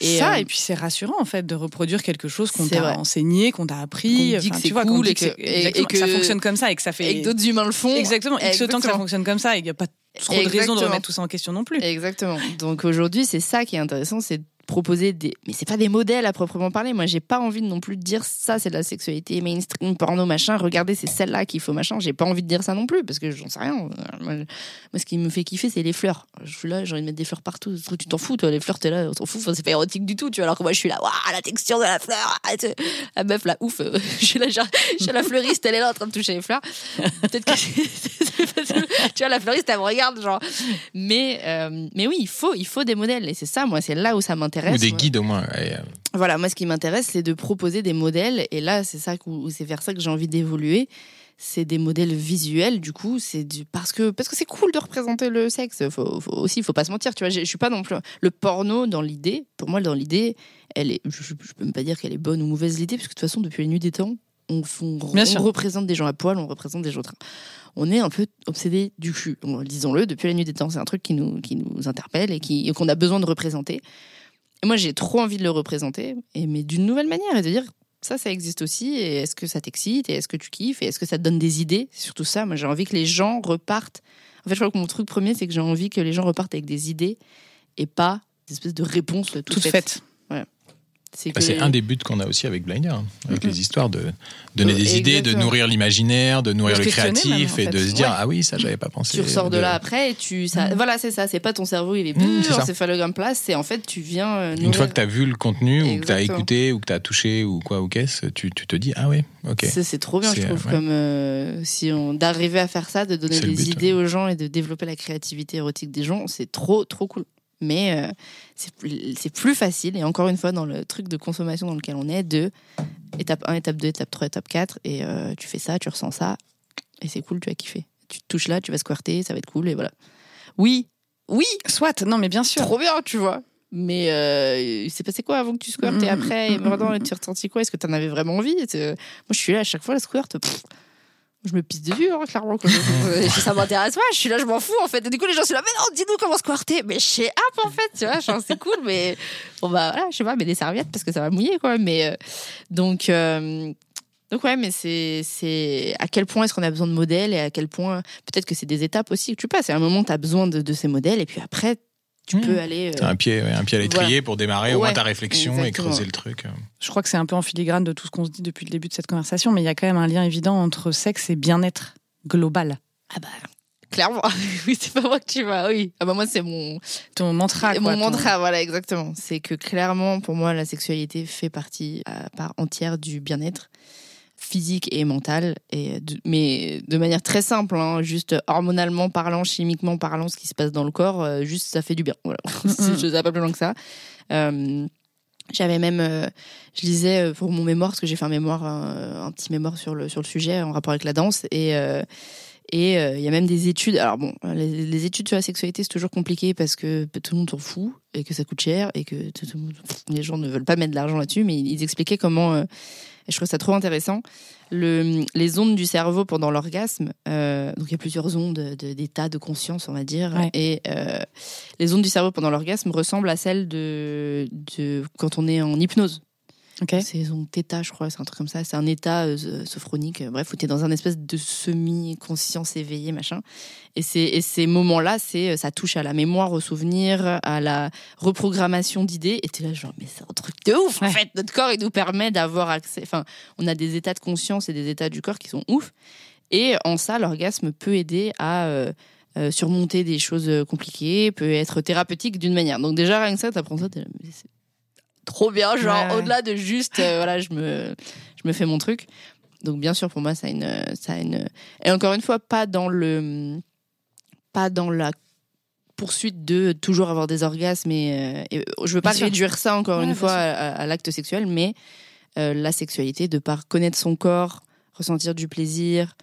ça, euh, et puis c'est rassurant, en fait, de reproduire quelque chose qu'on t'a enseigné, qu'on t'a appris. Dit que tu vois, cool dit et que, que- et- et que ça que- fonctionne comme ça et que ça fait. et que d'autres humains le font. Exactement, X temps que ça fonctionne comme ça et qu'il n'y a pas trop de raison de remettre tout ça en question non plus. Exactement. Donc aujourd'hui, c'est ça qui est intéressant, c'est proposer des. Mais c'est pas des modèles à proprement parler. Moi, j'ai pas envie non plus de dire ça, c'est de la sexualité mainstream, porno, machin. Regardez, c'est celle-là qu'il faut, machin. J'ai pas envie de dire ça non plus parce que j'en sais rien. Moi, ce qui me fait kiffer, c'est les fleurs. Je suis là, j'ai envie de mettre des fleurs partout. Tu t'en fous, toi, les fleurs, t'es là, on s'en fout. C'est pas érotique du tout, tu vois. Alors que moi, je suis là, waouh, la texture de la fleur. ah, La meuf, là, ouf. Je suis là, je suis la fleuriste, elle est là en train de toucher les fleurs. Peut-être que, tu vois, la fleuriste, elle me regarde, genre. Mais, euh, mais oui, il faut, il faut des modèles. Et c'est ça, moi, c'est là où ça m'intéresse. Ou des Moi- guides au moins. ouais, euh, Voilà, moi, ce qui m'intéresse, c'est de proposer des modèles. Et là, c'est ça, c'est vers ça que j'ai envie d'évoluer. C'est des modèles visuels, du coup. C'est du parce que parce que c'est cool de représenter le sexe. Faut, faut aussi, faut pas se mentir. Tu vois, je suis pas non plus le porno dans l'idée. Pour moi, dans l'idée, elle est. Je, je peux même pas dire qu'elle est bonne ou mauvaise l'idée, parce que de toute façon, depuis la nuit des temps, on, représente des gens à poil, on représente des gens. On est un peu obsédé du cul. On- Disons-le, depuis la nuit des temps, c'est un truc qui nous qui nous interpelle et qui qu'on a besoin de représenter. Et moi, j'ai trop envie de le représenter, et, mais d'une nouvelle manière, et de dire ça, ça existe aussi, et est-ce que ça t'excite, et est-ce que tu kiffes, et est-ce que ça te donne des idées? Surtout ça, moi j'ai envie que les gens repartent. En fait, je crois que mon truc premier, c'est que j'ai envie que les gens repartent avec des idées, et pas des espèces de réponses toutes, Toute faites. faite. C'est bah, que- un des buts qu'on a aussi avec Blinder, hein, avec Mhm. les histoires de donner des idées, de nourrir l'imaginaire, de nourrir De le créatif même, en et de fait. se dire Ouais. ah oui ça j'avais pas pensé. tu ressors de là après et tu ça Mhm. voilà c'est ça c'est pas ton cerveau il est plus c'est ça. encéphalogramme place c'est en fait tu viens euh, Une fois que tu as vu le contenu ou que tu as écouté ou que tu as touché ou quoi ou qu'est-ce, tu, tu te dis ah ouais ok. C'est- trop bien, je trouve, ouais. comme euh, si on d'arriver à faire ça, de donner des but, idées aux gens et de développer la créativité érotique des gens, c'est trop trop cool. Mais euh, c'est plus- facile et encore une fois dans le truc de consommation dans lequel on est, de étape 1, étape 2, étape 3, étape 4 et euh, tu fais ça, tu ressens ça et c'est cool, tu vas kiffer. Tu te touches là, tu vas squirter, ça va être cool et voilà. Oui, oui, Soit, non, mais bien sûr. trop bien, tu vois. Mais euh, il s'est passé quoi avant que tu squirtes et Mm, après et maintenant mm, et tu as ressenti quoi? Est-ce que tu en avais vraiment envie? Moi je suis là à chaque fois la squirt. pff, je me pisse dessus, hein, clairement. Je- ça m'intéresse pas, je suis là, je m'en fous en fait. Et du coup, les gens sont là, mais non, dis-nous comment squirter. Mais chez App en fait, tu vois, genre, c'est cool, mais bon, bah voilà, je sais pas, mais des serviettes parce que ça va mouiller quoi. Mais euh, donc. euh, donc ouais, mais c'est c'est à quel point est-ce qu'on a besoin de modèles et à quel point peut-être que c'est des étapes aussi que tu passes. À un moment, tu as besoin de, de ces modèles et puis après, tu Mmh. peux aller. euh, un pied, ouais, un pied à l'étrier pour démarrer au moins ta réflexion et creuser le truc. Je crois que c'est un peu en filigrane de tout ce qu'on se dit depuis le début de cette conversation, mais il y a quand même un lien évident entre sexe et bien-être global. Ah bah Clairement. oui, c'est pas moi que tu vois. Oui. Ah bah moi, c'est mon, Ton mantra, quoi. mon ton- mantra. Voilà, exactement. C'est que clairement, pour moi, la sexualité fait partie à part entière du bien-être physique et mental. Et de- mais de manière très simple, hein, juste hormonalement parlant, chimiquement parlant, ce qui se passe dans le corps, euh, juste ça fait du bien. Voilà. Je sais pas plus loin que ça. Euh, j'avais même, euh, je lisais pour mon mémoire, parce que j'ai fait un mémoire, un, un petit mémoire sur le, sur le sujet en rapport avec la danse. Et et euh, il y a même des études. Alors bon, les, les études sur la sexualité, c'est toujours compliqué parce que tout le monde s'en fout et que ça coûte cher et que tout, tout les gens ne veulent pas mettre de l'argent là-dessus. Mais ils expliquaient comment. euh, et je trouve ça trop intéressant. Le, les ondes du cerveau pendant l'orgasme, euh, donc il y a plusieurs ondes de- d'état de conscience, on va dire, Ouais. et euh, les ondes du cerveau pendant l'orgasme ressemblent à celles de, de quand on est en hypnose. Ok. C'est son theta, je crois, c'est un truc comme ça. C'est un état euh, sophronique. euh, Bref, où t'es dans un espèce de semi-conscience éveillée, machin. Et, et ces moments-là, c'est, euh, ça touche à la mémoire, au souvenir, à la reprogrammation d'idées. Et t'es là, genre, mais c'est un truc de ouf, en fait. Notre corps, il nous permet d'avoir accès. Enfin, on a des états de conscience et des états du corps qui sont ouf. Et en ça, l'orgasme peut aider à. euh, euh, surmonter des choses compliquées, peut être thérapeutique d'une manière. Donc déjà, rien que ça, t'apprends ça, t'es là, mais c'est trop bien, genre Ouais, ouais. au-delà de juste, euh, voilà, je me, je me fais mon truc. Donc bien sûr, pour moi, ça a une, ça a une, et encore une fois, pas dans le, pas dans la poursuite de toujours avoir des orgasmes et, euh, et je veux pas Bien sûr. réduire ça encore Ouais, une fois à l'acte sexuel, mais euh, la sexualité de par connaître son corps, ressentir du plaisir,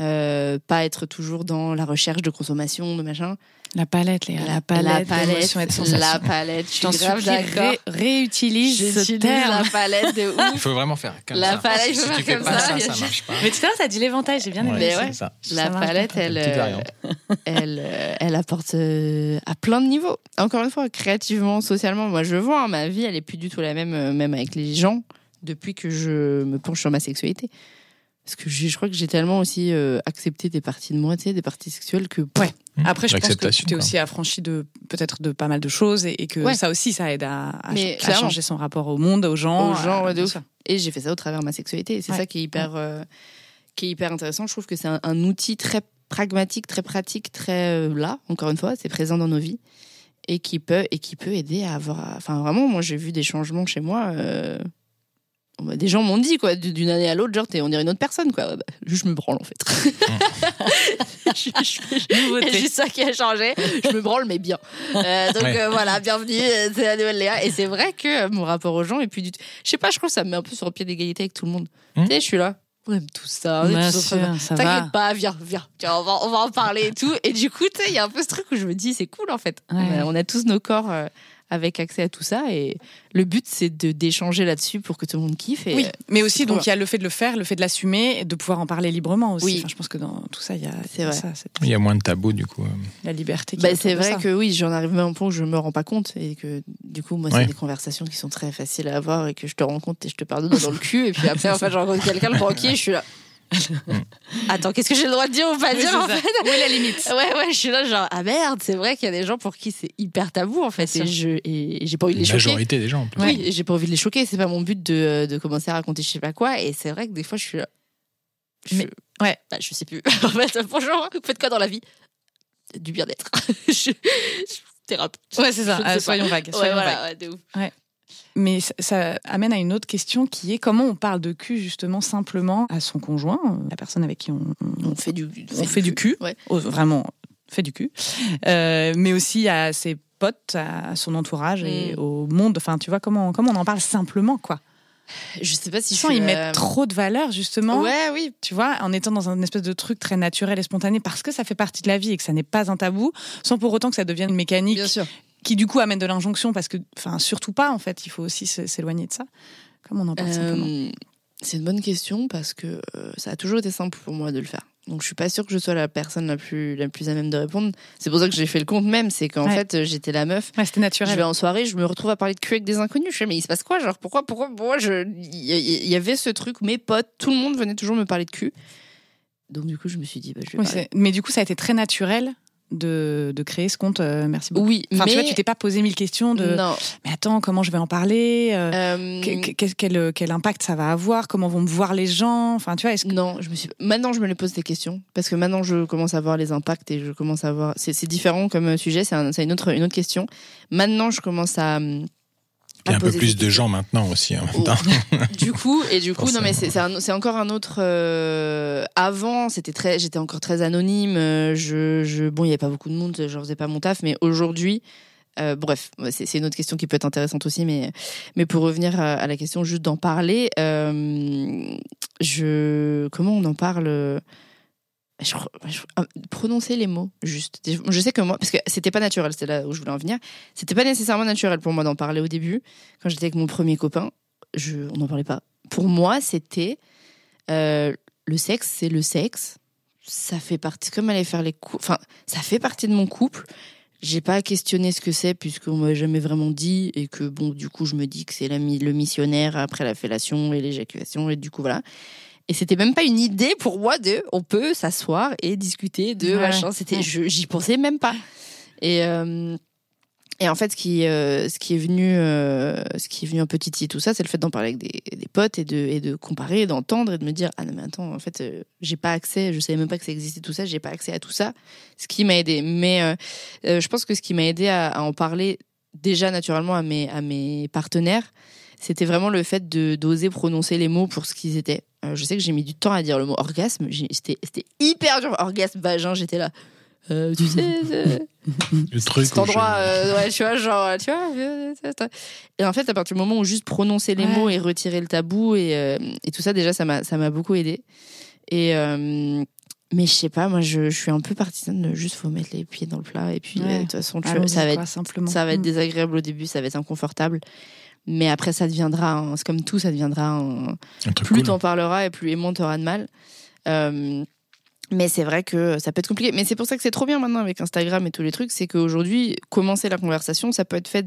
euh, pas être toujours dans la recherche de consommation, de machin. La palette, Léa. La, palette, la palette, et de sensations. la palette. Je suis grave d'accord. ré- réutilise ce terme. la palette de Il ouf. faut vraiment faire comme La ça. palette, il faut si faire tu comme pas ça, ça, ça marche pas. Mais tout à l'heure, t'as dit l'éventail, j'ai bien aimé. Ouais, Mais c'est ouais. ça. La palette, elle, euh, elle, euh, elle apporte euh, à plein de niveaux. Encore une fois, créativement, socialement, moi je vois, hein, ma vie, elle est plus du tout la même, même avec les gens, depuis que je me penche sur ma sexualité. Parce que je crois que j'ai tellement aussi euh, accepté des parties de moi, tu sais, des parties sexuelles que. Ouais. Après, je pense que tu t'es aussi affranchi de peut-être de pas mal de choses et, et que Ouais. ça aussi, ça aide à, changer son rapport au monde, aux gens. Aux gens, à- ouais, de ouf. sûr. Et j'ai fait ça au travers de ma sexualité. Et c'est Ouais. ça qui est hyper, euh, qui est hyper intéressant. Je trouve que c'est un, un outil très pragmatique, très pratique, très euh, là, encore une fois, c'est présent dans nos vies. Et qui peut, et qui peut aider à avoir. Enfin, vraiment, moi, j'ai vu des changements chez moi. Bah, Des gens m'ont dit, quoi, d'une année à l'autre, genre, t'es- on dirait une autre personne, quoi. Ouais, bah, je me branle, en fait. Je- je- je- c'est juste ça qui a changé. Je me branle, mais bien. Euh, donc Ouais. euh, voilà, bienvenue, euh, c'est la nouvelle Léa. Et c'est vrai que euh, mon rapport aux gens, et puis du tout. Je sais pas, je trouve que ça me met un peu sur le pied d'égalité avec tout le monde. Hmm. Tu sais, je suis là. On aime tout ça. On est tous. T'inquiète pas, viens, viens. On, va, on va en parler et tout. Et du coup, tu sais, il y a un peu ce truc où je me dis, c'est cool en fait. Ouais. On, a, on a tous nos corps euh, avec accès à tout ça. Et le but, c'est de d'échanger là-dessus pour que tout le monde kiffe. Et, Oui, euh, mais aussi, donc, il y a le fait de le faire, le fait de l'assumer de pouvoir en parler librement aussi. Oui. Enfin, je pense que dans tout ça, il y a, y a vrai. ça, cette- Il y a moins de tabous, du coup. la liberté. qui Bah, c'est vrai ça. que oui, j'en arrive même à un point où je me rends pas compte et que du coup, moi, c'est Ouais. des conversations qui sont très faciles à avoir et que je te rends compte et je te pardonne dans le cul. Et puis après, en fait, je rencontre quelqu'un le banquier et je suis là. Attends, qu'est-ce que j'ai le droit de dire ou pas Oui, dire en ça. fait Où est la limite Ouais, ouais, je suis là, genre, ah merde, c'est vrai qu'il y a des gens pour qui c'est hyper tabou en fait. Et je- et j'ai pas envie de les La choquer. majorité des gens, en plus. Oui, j'ai pas envie de les choquer. C'est pas mon but de, de commencer à raconter je sais pas quoi. Et c'est vrai que des fois, je suis là. Je, Mais- ouais. bah, je sais plus. en fait, bonjour, vous faites quoi dans la vie? Du bien-être. je, je- thérapeute. Ouais, c'est ça. Ah, soyons vagues. Ouais, soyons vagues. voilà, ouais, de ouf. Mais ça, ça amène à une autre question qui est comment on parle de cul justement simplement à son conjoint, euh, la personne avec qui on, on- On fait du, on fait du cul, Ouais. Oh, vraiment fait du cul, Euh, mais aussi à ses potes, à son entourage et Mm. au monde. Enfin, tu vois comment comment on en parle simplement quoi. Je sais pas si je Sans suis, y euh, trop de valeur justement. Ouais, oui. Tu vois, en étant dans un espèce de truc très naturel et spontané parce que ça fait partie de la vie et que ça n'est pas un tabou, sans pour autant que ça devienne une mécanique Bien sûr. Qui du coup amène de l'injonction parce que, enfin, surtout pas en fait, il faut aussi s'éloigner de ça. Comme on en parle simplement. Euh, c'est une bonne question parce que euh, ça a toujours été simple pour moi de le faire. Donc je suis pas sûre que je sois la personne la plus la plus à même de répondre. C'est pour ça que j'ai fait le compte même, c'est qu'en Ouais. fait euh, j'étais la meuf. Ouais, c'était Je naturel. vais en soirée, je me retrouve à parler de cul avec des inconnus. Je fais mais il se passe quoi? Genre pourquoi pourquoi moi je il y, avait ce truc mes potes, tout le monde venait toujours me parler de cul. Donc du coup je me suis dit bah, je vais Oui, mais du coup, ça a été très naturel de, de créer ce compte euh, Merci beaucoup Oui, Enfin, mais tu vois, tu t'es pas posé mille questions de non. mais attends, comment je vais en parler euh, Euh, que- que- quel, quel impact ça va avoir Comment vont me voir les gens Enfin, tu vois, est-ce que Non, je me suis. Maintenant, je me les pose des questions parce que maintenant, je commence à voir les impacts et je commence à voir. C'est différent comme sujet. C'est un- une autre une autre question. Maintenant, je commence à. Il y a un peu plus de gens maintenant aussi en même temps. du coup et du coup non mais c'est encore un autre euh, avant c'était très j'étais encore très anonyme euh, je, je bon il y avait pas beaucoup de monde je faisais pas mon taf mais aujourd'hui euh, bref c'est une autre question qui peut être intéressante aussi mais mais pour revenir à, à la question juste d'en parler euh, je comment on en parle euh, prononcer les mots juste je sais que moi parce que c'était pas naturel c'était là où je voulais en venir c'était pas nécessairement naturel pour moi d'en parler au début quand j'étais avec mon premier copain je, on n'en parlait pas. Pour moi, c'était euh, le sexe, c'est le sexe. Ça fait partie, comme aller faire les. Enfin, ça fait partie de mon couple. J'ai pas questionné ce que c'est puisqu'on m'a jamais vraiment dit et que bon, du coup, je me dis que c'est le missionnaire après la fellation et l'éjaculation et du coup voilà. Et c'était même pas une idée pour moi de, on peut s'asseoir et discuter de Ouais. machin. C'était, je- j'y pensais même pas. Et euh, et en fait, ce qui, euh, ce qui est venu, euh, ce qui est venu un petit et tout ça, c'est le fait d'en parler avec des, des potes et de, et de comparer, d'entendre et de me dire ah non mais attends, en fait, euh, j'ai pas accès, je savais même pas que ça existait tout ça, j'ai pas accès à tout ça. Ce qui m'a aidé. Mais euh, je pense que ce qui m'a aidé à, à en parler déjà naturellement à mes à mes partenaires, c'était vraiment le fait de d'oser prononcer les mots pour ce qu'ils étaient. Euh, je sais que j'ai mis du temps à dire le mot orgasme. C'était hyper dur. Orgasme, vagin, j'étais là. Euh, tu sais, c'est- Le truc cet endroit, je- euh, ouais, tu vois, genre, tu vois. Et en fait, à partir du moment où juste prononcer les Ouais. mots et retirer le tabou et, euh, et tout ça, déjà, ça m'a, ça m'a beaucoup aidé. Et euh, mais je sais pas, moi, je, je suis un peu partisane de juste faut mettre les pieds dans le plat et puis Ouais. euh, de toute façon, tu, Allons-y, ça va quoi, être, simplement. ça va être désagréable au début, ça va être inconfortable. Mais après, ça deviendra, un- c'est comme tout, ça deviendra un, un truc plus cool. t'en parleras et plus moins t'auras de mal. Euh, mais c'est vrai que ça peut être compliqué. Mais c'est pour ça que c'est trop bien maintenant avec Instagram et tous les trucs, c'est qu'aujourd'hui, commencer la conversation, ça peut être fait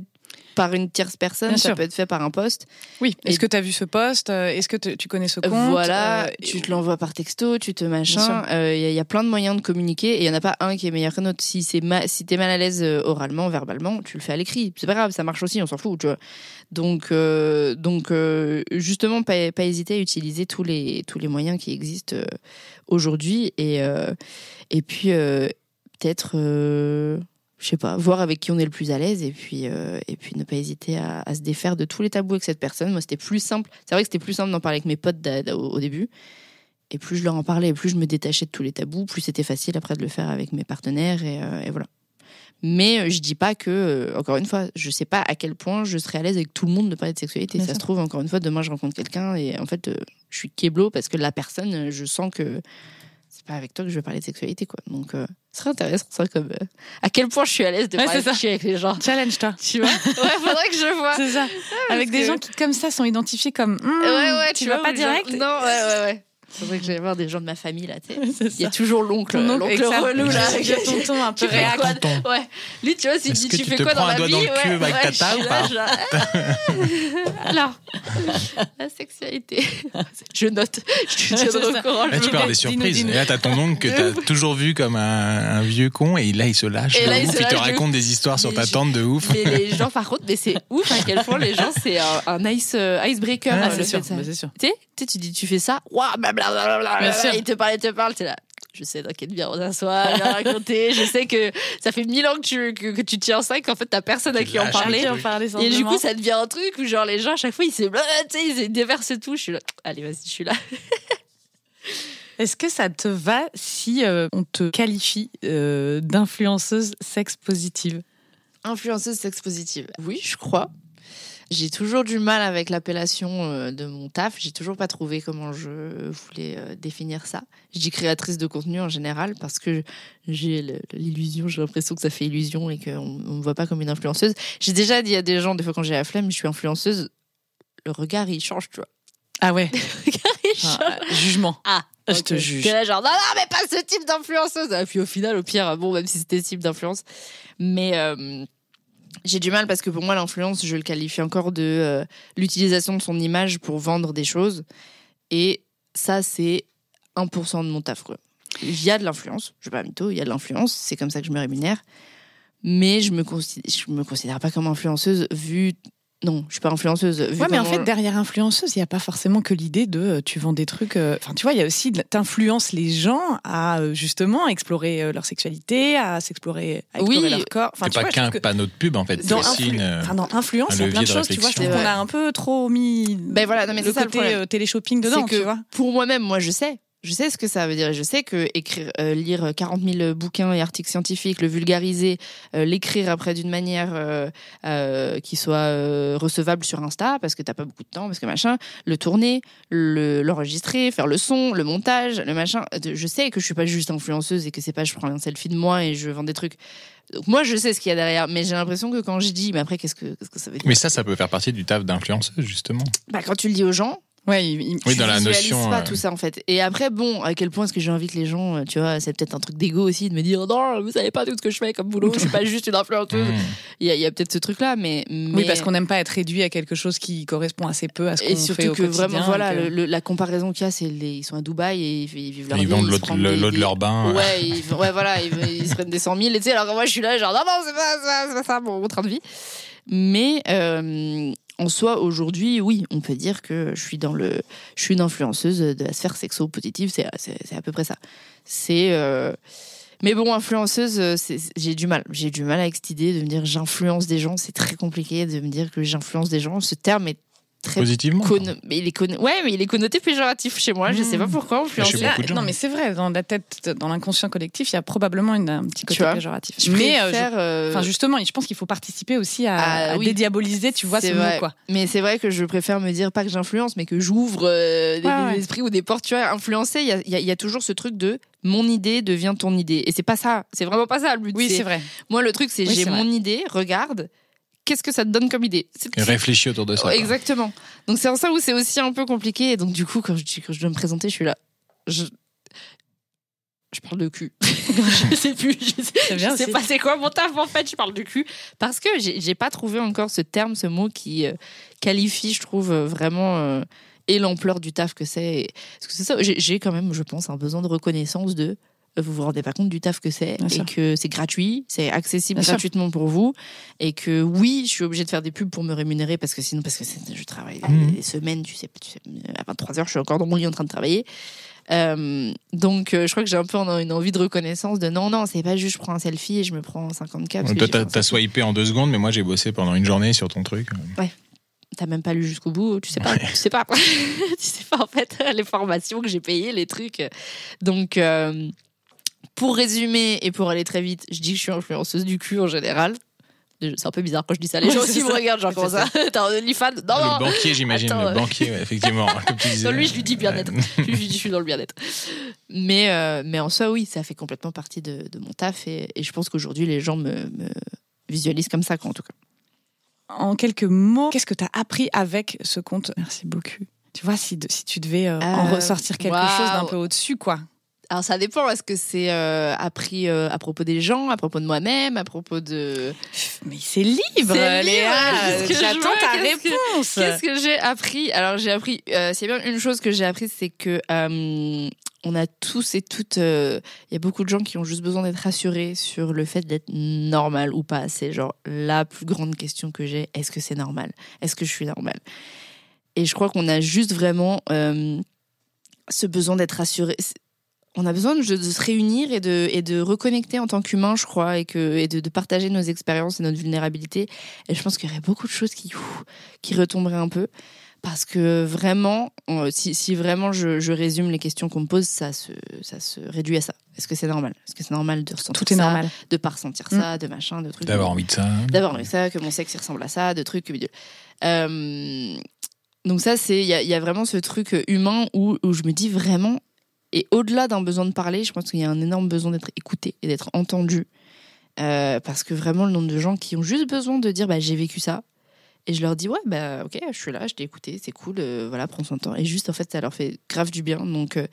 par une tierce personne, Bien ça sûr. peut être fait par un post. Oui. Et- Est-ce que tu as vu ce post Euh, Est-ce que tu connais ce compte voilà, Euh, tu te l'envoies par texto, tu te machin. Euh, Il y, a- il y a plein de moyens de communiquer et il y en a pas un qui est meilleur qu'un autre. Si c'est ma- si t'es mal à l'aise oralement, verbalement, tu le fais à l'écrit. C'est pas grave, ça marche aussi, on s'en fout, tu vois. Donc, euh, donc justement, pas, pas hésiter à utiliser tous les tous les moyens qui existent aujourd'hui et et puis peut-être. Je sais pas, voir avec qui on est le plus à l'aise et puis euh, et puis ne pas hésiter à, à se défaire de tous les tabous avec cette personne. Moi, c'était plus simple. C'est vrai que c'était plus simple d'en parler avec mes potes au, au début. Et plus je leur en parlais, et plus je me détachais de tous les tabous, plus c'était facile après de le faire avec mes partenaires et, euh, et voilà. Mais euh, je dis pas que, encore une fois, je sais pas à quel point je serais à l'aise avec tout le monde de parler de sexualité. Bien ça sûr. se trouve, encore une fois, demain je rencontre quelqu'un et en fait, je suis keblo parce que la personne, je sens que pas avec toi que je vais parler de sexualité, quoi. Donc, euh, ce serait intéressant, ça, comme euh, à quel point je suis à l'aise de Ouais, parler de avec les gens. Challenge-toi. Tu vois? Ouais, faudrait que je vois. C'est ça. Avec des que- gens qui, comme ça, sont identifiés comme. hmm, Ouais, ouais, tu tu vas vois, pas ou genre- direct? Non, ouais, ouais, ouais. Faudrait que j'aille voir des gens de ma famille, là, tu sais. C'est Il y a toujours l'oncle, l'oncle relou, là. avec le tonton un peu réac. Ouais. Lui, tu vois, s'il dit tu fais quoi prends dans un la doigt vie dans le cul ouais, avec ouais, ta genre, Alors, la sexualité. Je note. Je te tiendrai C'est au courant. Là, je tu peux avoir des surprises. Et là, t'as ton oncle que t'as toujours vu comme un, un vieux con et là, il se lâche. Et là, il ouf. se il te raconte des histoires sur ta tante de ouf. Mais les gens, par contre, mais c'est ouf à quel point les gens, c'est un, euh, icebreaker. Euh, c'est sûr. bah, c'est sûr. Tu sais, tu sais, tu dis, tu fais ça, waouh, blablabla, Bien sûr. il te parle, il te parle, t'es là. Je sais, t'inquiète bien, on s'assoit, bien raconter. Je sais que ça fait mille ans que tu, que, que tu tiens ça, qu'en fait, t'as personne à qui en parler. en parler Et du coup, ça devient un truc où, genre, les gens, à chaque fois, ils se, sais, ils déversent tout. Je suis là, allez, vas-y, je suis là. Est-ce que ça te va si euh, on te qualifie euh, d'influenceuse sexe positive? Influenceuse sex positive. Oui, je crois. J'ai toujours du mal avec l'appellation euh, de mon taf. J'ai toujours pas trouvé comment je voulais euh, définir ça. Je dis créatrice de contenu en général parce que j'ai l'illusion, j'ai l'impression que ça fait illusion et qu'on on me voit pas comme une influenceuse. J'ai déjà dit à des gens, des fois quand j'ai la flemme, je suis influenceuse. Le regard, il change, tu vois. Ah ouais. Le regard, il change. Ah, jugement. Ah, Je te juge. T'es là genre, non, non, mais pas ce type d'influenceuse. Et puis au final, au pire, bon, même si c'était ce type d'influence. Mais euh, j'ai du mal parce que pour moi, l'influence, je le qualifie encore de euh, l'utilisation de son image pour vendre des choses. Et ça, c'est 1% de mon taf, il y a de l'influence. Je vais pas mytho, il y a de l'influence. C'est comme ça que je me rémunère. Mais je je me considère pas comme influenceuse vu non, je suis pas influenceuse. ouais, mais en fait, derrière influenceuse, il n'y a pas forcément que l'idée de euh, tu vends des trucs. Euh, enfin, tu vois, il y a aussi t'influences les gens à euh, justement explorer leur sexualité, à s'explorer, à explorer oui. leur corps. Enfin, c'est pas qu'un panneau de pub en fait. Dans, influ... une, enfin, dans influence, il y a plein de choses. Tu vois, je trouve qu'on a un peu trop mis ben voilà, non, mais le côté le télé-shopping dedans. Que tu vois. Pour moi-même, moi, je sais je sais ce que ça veut dire. Je sais que écrire, euh, lire 40 000 bouquins et articles scientifiques, le vulgariser, euh, l'écrire après d'une manière euh, qui soit recevable sur Insta, parce que t'as pas beaucoup de temps, parce que machin, le tourner, l'enregistrer, faire le son, le montage, le machin. Je sais que je suis pas juste influenceuse et que c'est pas je prends un selfie de moi et je vends des trucs. Donc moi, je sais ce qu'il y a derrière, mais j'ai l'impression que quand je dis, mais après, qu'est-ce que, -ce que ça veut dire? Mais ça, ça peut faire partie du taf d'influenceuse, justement. Bah, quand tu le dis aux gens, Ouais, il, oui, dans la notion. pas tout ça en fait. Et après, bon, à quel point est-ce que j'invite les gens euh, Tu vois, c'est peut-être un truc d'ego aussi de me dire non, vous savez pas tout ce que je fais comme boulot. je suis pas juste une influenceuse. Mm. Il y a, a peut-être ce truc-là, mais, mais, oui, parce qu'on n'aime pas être réduit à quelque chose qui correspond assez peu à ce qu'on fait Et surtout que vraiment, voilà, le, la comparaison qu'il y a, c'est ils sont à Dubaï et ils, ils vivent leur ils vie. vendent l'eau de leur bain. Ouais, ils, ouais, voilà, ils, se prennent des 100 000. Et tu sais, alors moi, je suis là, genre non, non, c'est pas, pas, pas, ça mon train de vie. Mais euh, en soi, aujourd'hui, oui, on peut dire que je suis dans le, je suis une influenceuse de la sphère sexo-positive. C'est, à peu près ça. C'est, euh... mais bon, influenceuse, j'ai du mal. J'ai du mal avec cette idée de me dire j'influence des gens. C'est très compliqué de me dire que j'influence des gens. Ce terme est très positivement. Mais il est con... ouais, mais il est connoté péjoratif chez moi. Je sais pas pourquoi. Chez beaucoup de gens. Non, mais c'est vrai. Dans la tête, dans l'inconscient collectif, il y a probablement une, un petit côté péjoratif. Je mais euh, je... enfin justement, je pense qu'il faut participer aussi à, ah, à oui. dédiaboliser, tu vois, ce vrai. mot quoi. Mais c'est vrai que je préfère me dire pas que j'influence, mais que j'ouvre euh, des, ouais, des esprits ou des portes. Tu vois, influencer, il y a, y, a, y a toujours ce truc de mon idée devient ton idée. Et c'est pas ça. C'est vraiment pas ça le but. Oui, c'est vrai. Moi, le truc, c'est oui, j'ai mon vrai. idée. Regarde qu'est-ce que ça te donne comme idée réfléchis autour de ça. Exactement. Donc c'est en ça où c'est aussi un peu compliqué. Et donc du coup, quand je, quand je dois me présenter, je suis là. Je, je parle de cul. je sais plus. Je sais, je sais pas c'est quoi mon taf en fait. Je parle de cul parce que j'ai pas trouvé encore ce terme, ce mot qui euh, qualifie, je trouve vraiment. Euh, et l'ampleur du taf que c'est. Parce que c'est ça, j'ai quand même, je pense, un besoin de reconnaissance de vous vous rendez pas compte du taf que c'est et que c'est gratuit, c'est accessible Bien gratuitement sûr. pour vous et que oui, je suis obligée de faire des pubs pour me rémunérer parce que sinon parce que je travaille mmh. des semaines, tu sais, tu sais, à 23 heures, je suis encore dans mon lit en train de travailler. Euh, donc, euh, je crois que j'ai un peu une envie de reconnaissance de non, non, c'est pas juste je prends un selfie et je me prends 50 cas. Toi, t'as, t'as swipé en deux secondes, mais moi j'ai bossé pendant une journée sur ton truc. Ouais. T'as même pas lu jusqu'au bout, tu sais pas, ouais. tu sais pas, tu sais pas en fait les formations que j'ai payées, les trucs. Donc, euh, pour résumer et pour aller très vite, je dis que je suis influenceuse du cul en général. C'est un peu bizarre quand je dis ça. Les gens aussi me regardent, genre, comment ça T'as un OnlyFans Non, le non banquier, j'imagine. Le banquier, ouais, effectivement. Comme tu disais. Non, lui, je lui dis bien-être. je lui dis, je suis dans le bien-être. Mais, euh, mais en soi, oui, ça fait complètement partie de, de mon taf. Et, et je pense qu'aujourd'hui, les gens me, me, visualisent comme ça, quoi, en tout cas. En quelques mots, qu'est-ce que tu as appris avec ce compte? Merci beaucoup. Tu vois, si, si tu devais euh, euh, en ressortir quelque wow. chose d'un peu au-dessus, quoi. Alors ça dépend, est-ce que c'est euh, appris euh, à propos des gens, à propos de moi-même, à propos de... Mais c'est libre, Léa. J'attends ta réponse. Qu'est-ce que j'ai appris Alors j'ai appris, euh, c'est bien une chose que j'ai appris, c'est que euh, on a tous et toutes... Il y a beaucoup de gens qui ont juste besoin d'être rassurés sur le fait d'être normal ou pas. C'est genre la plus grande question que j'ai, est-ce que c'est normal? Est-ce que je suis normal? Et je crois qu'on a juste vraiment ce besoin d'être rassuré on a besoin de, de, se réunir et de, et de reconnecter en tant qu'humain, je crois, et, que, et de, de, partager nos expériences et notre vulnérabilité. Et je pense qu'il y aurait beaucoup de choses qui, ouf, qui retomberaient un peu. Parce que vraiment, si, si vraiment je, je, résume les questions qu'on me pose, ça se, ça se réduit à ça. Est-ce que c'est normal? Est-ce que c'est normal de ressentir Tout est ça, normal. De pas ressentir ça, mmh. de machin, de trucs. D'avoir envie de ça. D'avoir envie de ça, que mon sexe ressemble à ça, de trucs. Euh, donc ça, c'est il y, y, a vraiment ce truc humain où, où je me dis vraiment, et au-delà d'un besoin de parler, je pense qu'il y a un énorme besoin d'être écouté et d'être entendu. Euh, parce que vraiment, le nombre de gens qui ont juste besoin de dire bah, j'ai vécu ça. Et je leur dis ouais, bah ok, je suis là, je t'ai écouté, c'est cool, euh, voilà, prends son temps. Et juste, en fait, ça leur fait grave du bien. Donc, euh,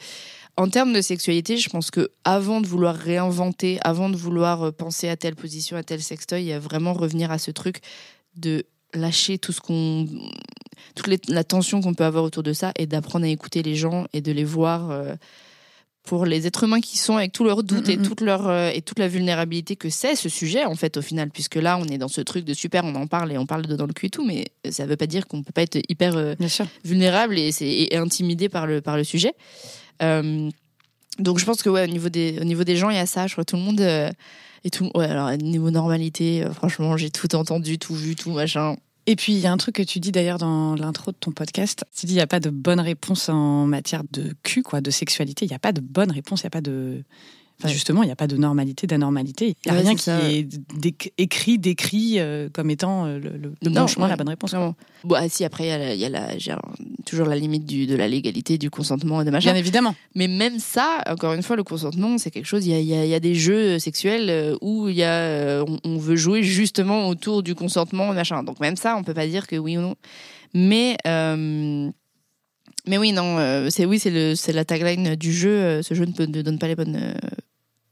en termes de sexualité, je pense que avant de vouloir réinventer, avant de vouloir penser à telle position, à tel sextoy, il y a vraiment revenir à ce truc de lâcher tout ce qu'on toute les, la tension qu'on peut avoir autour de ça et d'apprendre à écouter les gens et de les voir pour les êtres humains qui sont avec tous leurs doutes et Mm, mm, mm. toute leur euh, et toute la vulnérabilité que c'est ce sujet en fait au final puisque là on est dans ce truc de super on en parle et on parle de dans le cul et tout mais ça veut pas dire qu'on peut pas être hyper euh, vulnérable et, et intimidé par le, par le sujet. Euh, donc je pense que ouais, au niveau des, au niveau des gens, il y a ça. Je crois que tout le monde. et tout, ouais, alors, niveau normalité, franchement, j'ai tout entendu, tout vu, tout machin. Et puis, il y a un truc que tu dis d'ailleurs dans l'intro de ton podcast. Tu dis, il n'y a pas de bonne réponse en matière de cul, quoi, de sexualité. Il n'y a pas de bonne réponse. Il n'y a pas de. Enfin, justement, il n'y a pas de normalité, d'anormalité. Il n'y a Ouais, rien qui ça, est déc- écrit, décrit euh, comme étant euh, le, le- le Non, bon chemin, ouais, la bonne réponse. Bon, ah, si, après, il y a, la- il y a la, j'ai un- toujours la limite du, de la légalité, du consentement et de machin. Bien évidemment. Mais même ça, encore une fois, le consentement, c'est quelque chose. Il y y y a des jeux sexuels euh, où il y a, on, on veut jouer justement autour du consentement, machin. Donc même ça, on peut pas dire que oui ou non. Mais euh, mais oui, non, euh, c'est oui, c'est la tagline du jeu. euh, ce jeu ne, donne pas les bonnes euh,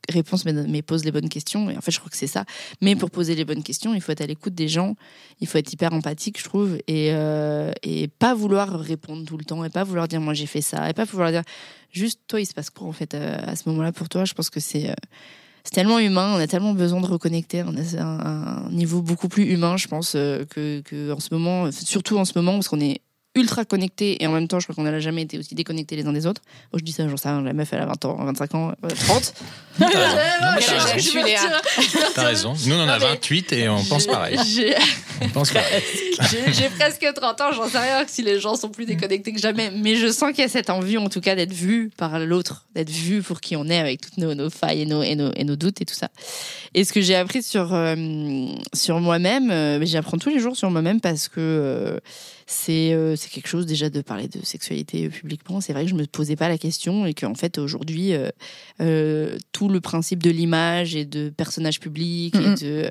réponses, mais, pose les bonnes questions. Et en fait, je crois que c'est ça. Mais pour poser les bonnes questions, il faut être à l'écoute des gens. Il faut être hyper empathique, je trouve, et pas vouloir répondre tout le temps, et pas vouloir dire moi j'ai fait ça, et pas vouloir dire juste toi il se passe quoi en fait à ce moment-là pour toi? Je pense que c'est tellement humain on a tellement besoin de reconnecter on a un, niveau beaucoup plus humain je pense que, que en ce moment surtout en ce moment parce qu'on est ultra connectés et en même temps je crois qu'on n'a jamais été aussi déconnectés les uns des autres bon je dis ça j'en sais rien la meuf elle a 20 ans 25 ans euh, 30 T'as raison. Nous, on en a Non, mais- 28 et on pense pareil. j'ai- On pense pareil. j'ai j'ai presque 30 ans, j'en sais rien si les gens sont plus déconnectés que jamais, mais je sens qu'il y a cette envie en tout cas d'être vu par l'autre, d'être vu pour qui on est avec toutes nos, nos failles et nos, et, nos, et nos doutes et tout ça. Et ce que j'ai appris sur, euh, sur moi-même, euh, j'apprends tous les jours sur moi-même parce que euh, c'est euh, c'est quelque chose déjà de parler de sexualité publiquement. C'est vrai que je me posais pas la question et qu'en fait aujourd'hui, euh, euh, tout le principe de l'image et de personnage public et de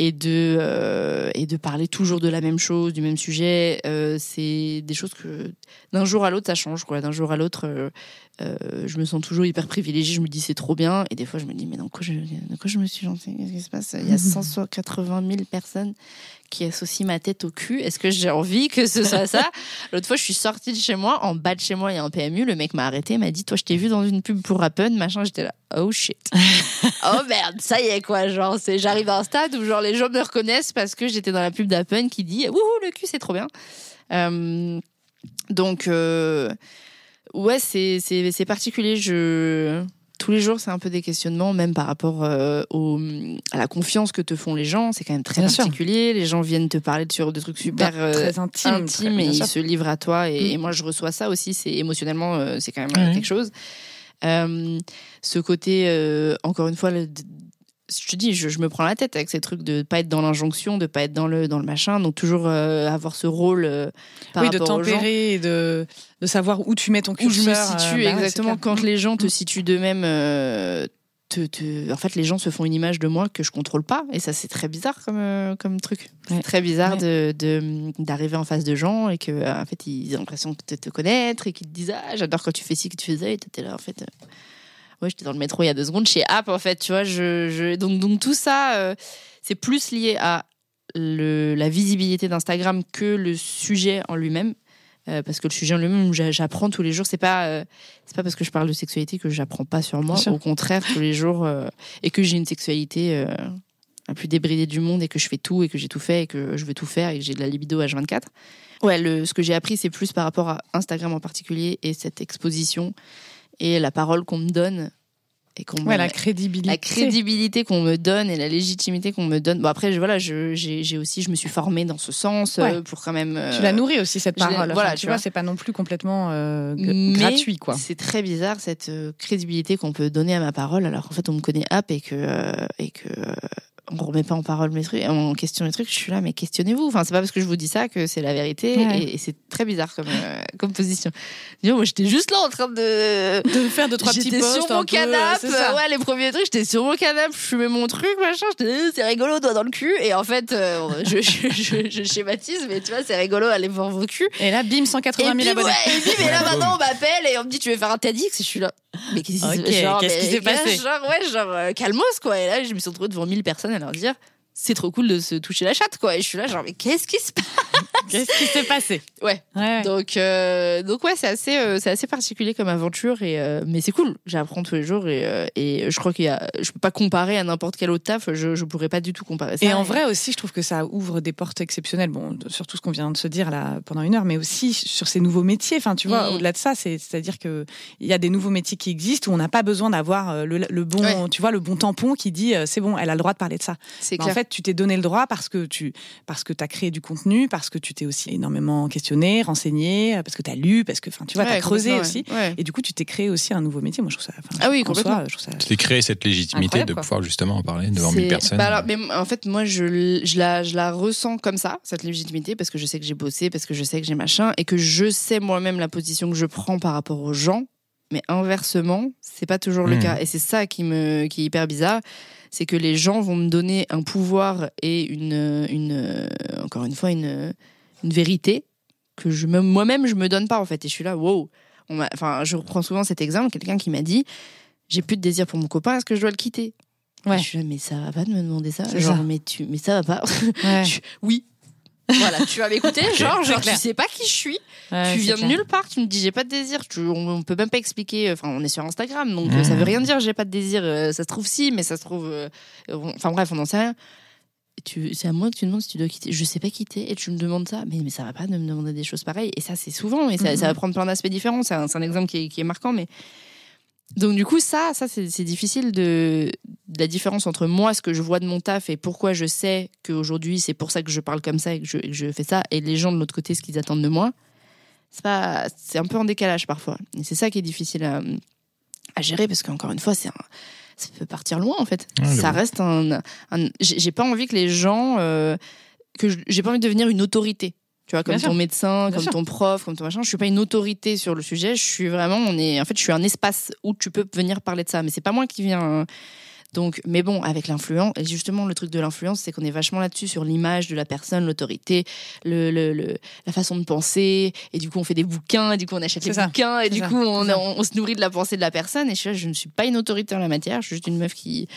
et de euh, et de parler toujours de la même chose, du même sujet, euh, c'est des choses que d'un jour à l'autre ça change quoi. D'un jour à l'autre, euh, je me sens toujours hyper privilégiée. Je me dis c'est trop bien et des fois je me dis mais dans quoi je, dans quoi je me suis lancée Qu'est-ce qui se passe? Il y a 180 000 personnes qui associent ma tête au cul. Est-ce que j'ai envie que ce soit ça? L'autre fois, je suis sortie de chez moi. En bas de chez moi, il y a un PMU. Le mec m'a arrêté, m'a dit Toi, je t'ai vu dans une pub pour Rappen, machin. J'étais là Oh shit. oh merde, ça y est, quoi. Genre, c'est, j'arrive à un stade où genre, les gens me reconnaissent parce que j'étais dans la pub d'Appen qui dit Wouhou, le cul, c'est trop bien. Euh, donc, euh, ouais, c'est, c'est, c'est particulier. Je tous les jours, c'est un peu des questionnements, même par rapport euh, au, à la confiance que te font les gens. C'est quand même très Bien sûr. particulier. Les gens viennent te parler sur des trucs super euh, très intime. intime très- et ils sûr. se livrent à toi. Et, Mm. et moi, je reçois ça aussi. C'est émotionnellement, euh, c'est quand même Ouais. quelque chose. Euh, ce côté, euh, encore une fois, le- je te dis, je, je me prends la tête avec ces trucs de pas être dans l'injonction, de pas être dans le dans le machin, donc toujours euh, avoir ce rôle euh, par oui, de rapport tempérer et de, de savoir où tu mets ton où curseur. je me euh, situe bah exactement quand les gens te situent d'eux-mêmes. Te, te- En fait, les gens se font une image de moi que je contrôle pas, et ça c'est très bizarre comme euh, comme truc. Ouais. C'est très bizarre de de- d'arriver en face de gens et que en fait ils ont l'impression de te connaître et qu'ils te disent ah j'adore quand tu fais ci que tu fais ça et t'étais là en fait. euh, Ouais, j'étais dans le métro il y a deux secondes chez App en fait, tu vois. Je, je... Donc, donc tout ça, euh, c'est plus lié à le, la visibilité d'Instagram que le sujet en lui-même. Euh, parce que le sujet en lui-même, j'a- j'apprends tous les jours. C'est pas, euh, c'est pas parce que je parle de sexualité que j'apprends pas sur moi. Au contraire, tous les jours, euh, et que j'ai une sexualité la plus débridée du monde et que je fais tout et que j'ai tout fait et que je veux tout faire et que j'ai de la libido H24. Ouais, le, ce que j'ai appris, c'est plus par rapport à Instagram en particulier et cette exposition et la parole qu'on me donne et qu'on Ouais, la crédibilité. la crédibilité qu'on me donne et la légitimité qu'on me donne. Bon après, je, voilà, je, j'ai, aussi, je me suis formée dans ce sens euh, Ouais. pour quand même. euh, Tu la nourris aussi cette parole. voilà, Enfin, tu tu vois, vois. c'est pas non plus complètement euh, Mais gratuit, quoi. C'est très bizarre cette crédibilité qu'on peut donner à ma parole, alors qu'en fait on me connaît app et que et que on remet pas en parole mes trucs, en question mes trucs. Je suis là, mais questionnez-vous. Enfin, c'est pas parce que je vous dis ça que c'est la vérité Ouais. et, et c'est très bizarre comme euh, comme position. Moi j'étais juste là en train de De faire deux trois petits J'étais posts sur mon canapé, c'est ça. ouais, les premiers trucs, j'étais sur mon canapé, je fumais mon truc, machin, j'étais, euh, c'est rigolo, doigt dans le cul, et en fait, euh, je, je, je, je schématise, mais tu vois, c'est rigolo, allez voir vos culs. Et là, bim, Et 180 puis, 000 abonnés. ouais, et puis, mais là, maintenant, on m'appelle et on me dit, tu veux faire un TEDx, et je suis là. Mais qu'est-ce qui s'est passé? Genre, ouais, genre, euh, calmos, quoi. Et là, je me suis retrouvée devant 1000 personnes leur dire, c'est trop cool de se toucher la chatte, quoi. Et je suis là, genre, mais qu'est-ce qui se passe? Qu'est-ce qui s'est passé? Ouais. Ouais. Donc, euh, donc ouais, c'est assez, euh, c'est assez particulier comme aventure, et, euh, mais c'est cool. J'apprends tous les jours, et, euh, et je crois qu'il y a, je peux pas comparer à n'importe quel autre taf. Je, je pourrais pas du tout comparer ça. Et en vrai aussi, je trouve que ça ouvre des portes exceptionnelles. Bon, sur tout ce qu'on vient de se dire là pendant une heure, mais aussi sur ces nouveaux métiers. Enfin, tu vois, Mhm. au-delà de ça, c'est, c'est-à-dire que il y a des nouveaux métiers qui existent où on n'a pas besoin d'avoir le, le bon, Ouais. tu vois, le bon tampon qui dit c'est bon, elle a le droit de parler de ça. c'est Bah, clair. en fait, tu t'es donné le droit parce que tu parce que as créé du contenu, parce que tu t'es aussi énormément questionné, renseigné, parce que tu as lu, parce que, enfin, tu vois, tu as Ouais, creusé aussi. ouais. Ouais. Et du coup, tu t'es créé aussi un nouveau métier. Moi, je trouve ça. Ah oui, en complètement. soi, je trouve ça. Tu t'es créé cette légitimité de quoi. pouvoir justement en parler devant C'est- 1000 personnes. bah alors, mais en fait, moi, je, la, je la ressens comme ça, cette légitimité, parce que je sais que j'ai bossé, parce que je sais que j'ai machin, et que je sais moi-même la position que je prends par rapport aux gens. Mais inversement, c'est pas toujours le Hmm. cas. Et c'est ça qui, me, qui est hyper bizarre. C'est que les gens vont me donner un pouvoir et une, une encore une fois, une, une vérité que je me- moi-même, je me donne pas, en fait. Et je suis là, wow. On Enfin, je reprends souvent cet exemple. Quelqu'un qui m'a dit, j'ai plus de désir pour mon copain, est-ce que je dois le quitter? Ouais. je suis là, mais ça va pas de me demander ça. Genre, ça. mais tu, mais ça va pas. Ouais. Je- oui. Voilà, tu vas m'écouter. Genre, genre, tu sais pas qui je suis. Ouais, tu viens de nulle part. Tu me dis j'ai pas de désir. Tu, on, on peut même pas expliquer. Enfin, on est sur Instagram, donc euh, ça veut rien dire. J'ai pas de désir. Euh, ça se trouve si, mais ça se trouve. euh, Enfin bref, on n'en sait rien. C'est à moi que tu demandes si tu dois quitter. Je sais pas quitter et tu me demandes ça. Mais, mais ça va pas de me demander des choses pareilles. Et ça, c'est souvent. Et ça, ça va prendre plein d'aspects différents. C'est un, un exemple qui est, qui est marquant. Mais donc du coup, ça, ça c'est difficile de, de la différence entre moi, ce que je vois de mon taf et pourquoi je sais qu'aujourd'hui c'est pour ça que je parle comme ça et que je, et que je fais ça, et les gens de l'autre côté ce qu'ils attendent de moi. C'est pas, c'est un peu en décalage parfois. Et c'est ça qui est difficile à, à gérer parce qu'encore une fois, c'est un- ça peut partir loin en fait. Ça reste un, un- j'ai pas envie que les gens, euh, que j'ai pas envie de devenir une autorité. Tu vois, comme Bien ton sûr. médecin, Bien comme sûr. ton prof, comme ton machin. Je suis pas une autorité sur le sujet. Je suis vraiment, on est, en fait, je suis un espace où tu peux venir parler de ça. Mais c'est pas moi qui viens. euh, Donc, mais bon, avec l'influence, et justement, le truc de l'influence, c'est qu'on est vachement là-dessus sur l'image de la personne, l'autorité, le, le- le- la façon de penser. Et du coup, on fait des bouquins, et du coup, on achète ça. bouquins, et du ça. coup, on, on- on se nourrit de la pensée de la personne. Et je, je ne suis pas une autorité en la matière, je suis juste une meuf qui,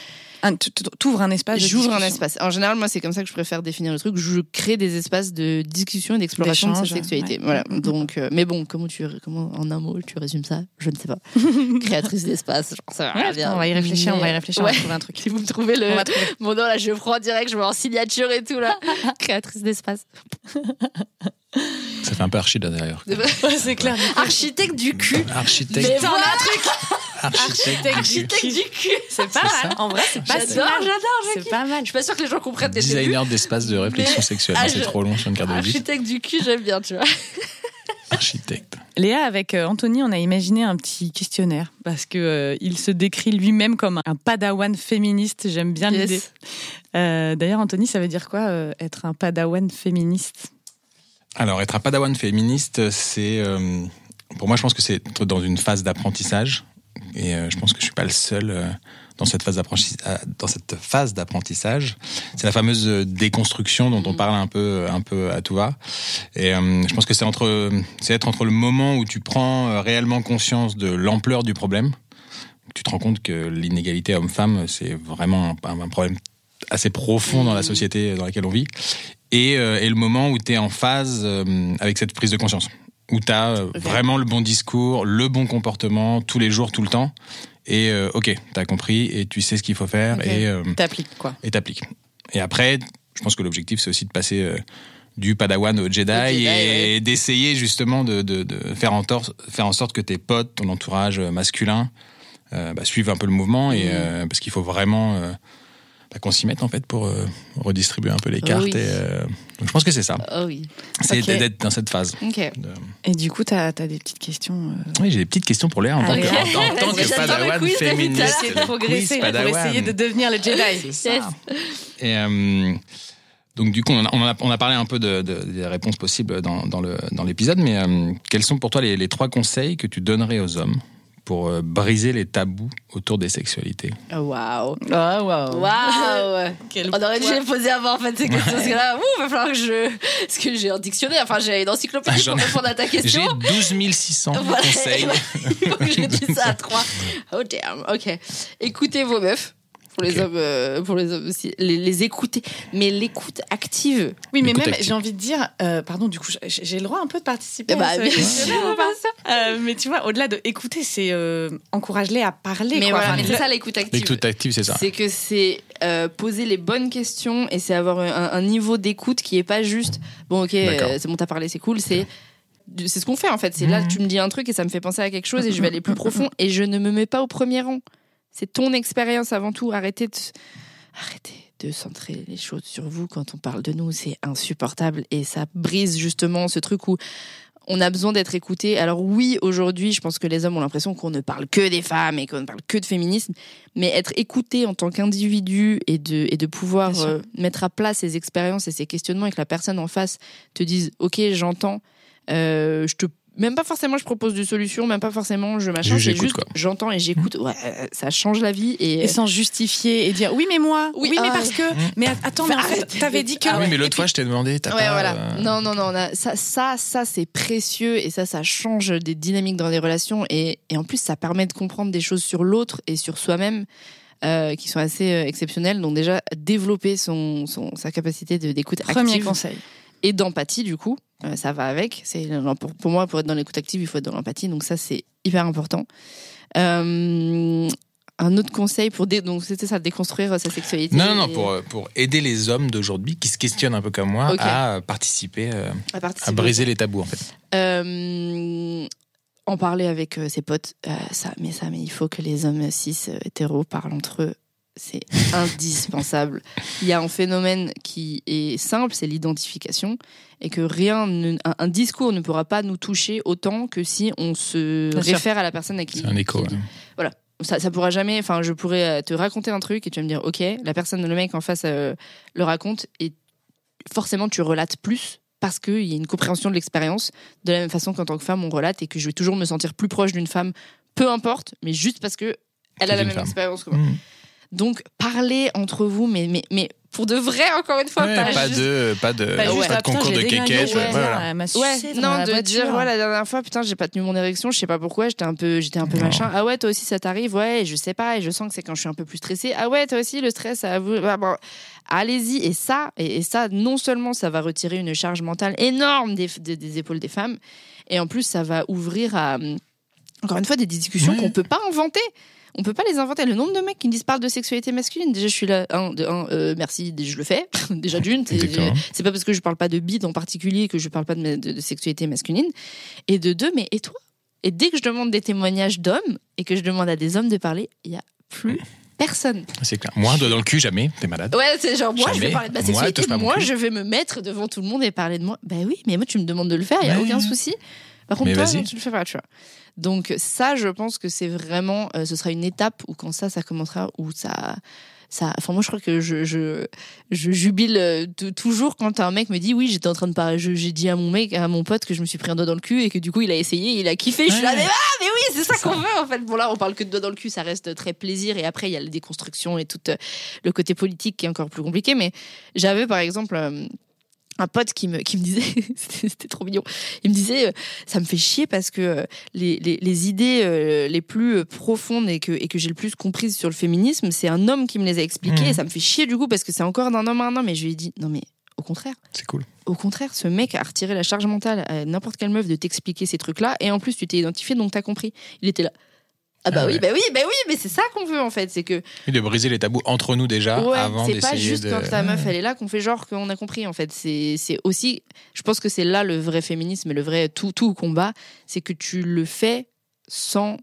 T'ouvres un espace. J'ouvre un espace. En général, moi, c'est comme ça que je préfère définir le truc. Je crée des espaces de discussion et d'exploration de sa sexualité. ouais. Voilà. Mm, mm, Donc, euh, mais bon, comment tu, comment en un mot tu résumes ça? Je ne sais pas. Créatrice d'espace. ça va Ouais, bien. on va y réfléchir, on va y réfléchir, on va trouver un truc. Si vous me trouvez le mon nom là, je le prends direct, je mets en signature et tout là. Créatrice d'espace. Ça fait un peu archi là derrière. Ouais, c'est clair. Architecte du cul. Architecte. Mais voilà, Architecte. du architecte du cul. C'est pas mal. En vrai, c'est pas J'adore, mal. j'adore, je C'est pas mal. Je suis pas sûre que les gens comprennent dès. Designer d'espace de réflexion Mais- sexuelle. Ah, Non, c'est je- trop long sur une carte de visite. Architecte du cul, j'aime bien, tu vois. Architecte. Léa, avec euh, Anthony, on a imaginé un petit questionnaire parce que euh, il se décrit lui-même comme un padawan féministe. J'aime bien Yes. l'idée. Euh, D'ailleurs, Anthony, ça veut dire quoi euh, être un padawan féministe? Alors, être un padawan féministe, c'est. euh, pour moi, je pense que c'est être dans une phase d'apprentissage. Et euh, je pense que je suis pas le seul euh, dans cette phase d'apprentissage. C'est la fameuse euh, déconstruction dont on Mhm. parle un peu, un peu à tout va. Et euh, je pense que c'est entre, c'est être entre le moment où tu prends réellement conscience de l'ampleur du problème. Tu te rends compte que l'inégalité homme-femme, c'est vraiment un, un problème assez profond dans la Mhm. société dans laquelle on vit. Et, euh, et le moment où tu es en phase euh, avec cette prise de conscience. Où tu as Ok. vraiment le bon discours, le bon comportement, tous les jours, tout le temps. Et euh, ok, tu as compris et tu sais ce qu'il faut faire et euh, T'appliques quoi et t'appliques. Et après, je pense que l'objectif, c'est aussi de passer euh, du Padawan au Jedi, Jedi, et ouais. d'essayer justement de, de, de faire, en tor- faire en sorte que tes potes, ton entourage masculin, euh, bah, suivent un peu le mouvement, et, euh, parce qu'il faut vraiment euh, qu'on s'y mette en fait pour euh, redistribuer un peu les cartes. Oui. Et, euh, donc je pense que c'est ça. Oh oui. C'est d'être dans cette phase. Ok. de- Et du coup, t'as as des petites questions. euh, Oui, j'ai des petites questions pour Léa en que, en, en tant que Padawan féministe. Essayer de progresser Quiz pour essayer de devenir le Jedi. C'est ça. Yes. Et euh, donc du coup, on, a, on, a, on a parlé un peu de, de- des réponses possibles dans, dans le- dans l'épisode, mais euh, quels sont pour toi les, les trois conseils que tu donnerais aux hommes? Pour euh, briser les tabous autour des sexualités Oh, Waouh. Ah, waouh. Waouh. Quel On aurait dû les poser avant en fait ces questions. Parce que là, ouh, va falloir que je. Parce que j'ai un dictionnaire, enfin j'ai une encyclopédie Ah, j'en pour répondre à ta J'ai question. 12 600 Voilà. conseils. Il faut que je dise ça à trois. Oh damn, ok. Écoutez vos meufs. Pour les hommes, euh, pour les hommes aussi, les, les écouter, mais l'écoute active. Oui, mais même, j'ai envie de dire, euh, pardon, du coup, j'ai le droit un peu de participer. Eh bah, à bien sûr, Euh, mais tu vois, au-delà de écouter, c'est euh, encourage-les à parler. Mais quoi. voilà, Enfin, mais c'est ça l'écoute active. L'écoute active, c'est ça. C'est que c'est euh, poser les bonnes questions et c'est avoir un, un niveau d'écoute qui est pas juste bon ok euh, c'est bon t'as parlé c'est cool c'est c'est ce qu'on fait en fait c'est là Mhm. tu me dis un truc et ça me fait penser à quelque chose et je vais aller plus profond et je ne me mets pas au premier rang c'est ton expérience avant tout. Arrêtez de arrêtez de centrer les choses sur vous quand on parle de nous. C'est insupportable. Et ça brise justement ce truc où on a besoin d'être écouté. Alors oui, aujourd'hui, je pense que les hommes ont l'impression qu'on ne parle que des femmes et qu'on ne parle que de féminisme, mais être écouté en tant qu'individu et de, et de pouvoir euh, mettre à plat ses expériences et ses questionnements et que la personne en face te dise ok j'entends, euh, je te même pas forcément je propose des solutions, même pas forcément je machin, Juste c'est j'écoute, juste quoi. j'entends et j'écoute. Ouais, euh, ça change la vie et, Et sans justifier et dire oui, mais moi, oui, Oui, mais ah, parce que. Mais attends, mais en fait, t'avais dit que. Ah oui, mais l'autre fois, je t'ai demandé, t'as Ouais, pas. voilà. euh, Non, non, non. a- ça, ça, ça c'est précieux et ça, ça change des dynamiques dans les relations. Et, et en plus, ça permet de comprendre des choses sur l'autre et sur soi-même euh, qui sont assez euh, exceptionnelles. Donc, déjà, développer son, son, sa capacité de- d'écoute Premier active conseil. et d'empathie, du coup. Euh, ça va avec. C'est pour, pour moi, pour être dans l'écoute active, il faut être dans l'empathie. Donc, ça, c'est hyper important. Euh, un autre conseil pour dé- donc c'était ça déconstruire sa sexualité Non, non, non, et pour, euh, pour aider les hommes d'aujourd'hui qui se questionnent un peu comme moi Ok. à participer, euh, à briser les tabous, en fait. Euh, en parler avec euh, ses potes, euh, ça, mais ça, mais il faut que les hommes cis euh, hétéros parlent entre eux. C'est indispensable. Il y a un phénomène qui est simple, c'est l'identification, et que rien, ne- un, un discours ne pourra pas nous toucher autant que si on se Bien sûr. réfère à la personne à qui. C'est un écho. qui- ouais. ça, ça pourra jamais. Enfin, je pourrais euh, te raconter un truc et tu vas me dire, ok, la personne, le mec en face euh, le raconte et forcément tu relates plus parce qu'il y a une compréhension de l'expérience de la même façon qu'en tant que femme on relate et que je vais toujours me sentir plus proche d'une femme, peu importe, mais juste parce que elle a la même femme. expérience que moi. Mmh. Donc parlez entre vous, mais mais mais pour de vrai encore une fois, Ouais, pas, pas, juste- de, pas de, Pas pas juste, de ah, putain, concours de déglingué, quéquette. je ouais, voilà. non, de voiture. dire, voilà, la dernière fois, putain, j'ai pas tenu mon érection, je sais pas pourquoi, j'étais un peu, j'étais un peu Non. machin. Ah ouais, toi aussi, ça t'arrive, ouais, je sais pas, et je sens que c'est quand je suis un peu plus stressée. Ah ouais, toi aussi, le stress, ça vous. bah, bon. Allez-y, et ça, et, et ça, non seulement ça va retirer une charge mentale énorme des, des, des épaules des femmes, et en plus, ça va ouvrir à, hum, encore une fois, des discussions Ouais. qu'on peut pas inventer. On peut pas les inventer. Le nombre de mecs qui me disent parlent de sexualité masculine, déjà je suis là, un, de un, euh, merci, je le fais, déjà d'une. c'est- pas parce que je parle pas de bide en particulier que je parle pas de, de- de sexualité masculine. Et de deux, mais et toi? Et dès que je demande des témoignages d'hommes et que je demande à des hommes de parler, il y a plus personne. C'est clair. Moi, doigt dans le cul, jamais. T'es malade. Ouais, c'est genre moi je vais Jamais. parler de ma sexualité, moi je vais me mettre devant tout le monde et parler de moi. Ben oui, mais moi tu me demandes de le faire, il y a Ouais. aucun souci. Par contre, Mais toi, non, tu le fais pas, tu vois. Donc ça, je pense que c'est vraiment, euh, ce sera une étape où quand ça, ça commencera, où ça, ça. Enfin, moi, je crois que je, je, je jubile euh, toujours quand un mec me dit, oui, j'étais en train de parler, j'ai dit à mon mec, à mon pote que je me suis pris un doigt dans le cul et que du coup, il a essayé, il a kiffé. Je suis là, mais ah, mais oui, c'est ça qu'on veut en fait. Bon là, on parle que de doigt dans le cul, ça reste très plaisir. Et après, il y a la déconstruction et tout euh, le côté politique qui est encore plus compliqué. Mais j'avais par exemple. euh, un pote qui me, qui me disait, c'était trop mignon, il me disait, euh, ça me fait chier parce que euh, les, les, les idées euh, les plus profondes et que, et que j'ai le plus comprises sur le féminisme, c'est un homme qui me les a expliquées et ça me fait chier du coup parce que c'est encore d'un homme à un homme. Et je lui ai dit, non mais au contraire, C'est cool. au contraire, ce mec a retiré la charge mentale à n'importe quelle meuf de t'expliquer ces trucs-là et en plus tu t'es identifié donc t'as compris. Il était là. Ah bah Ah oui, bah oui, bah oui, mais c'est ça qu'on veut en fait, c'est que de briser les tabous entre nous déjà Ouais, avant c'est pas d'essayer juste de. quand la meuf elle est là qu'on fait genre qu'on a compris en fait. C'est c'est aussi, je pense que c'est là le vrai féminisme et le vrai tout tout combat, c'est que tu le fais sans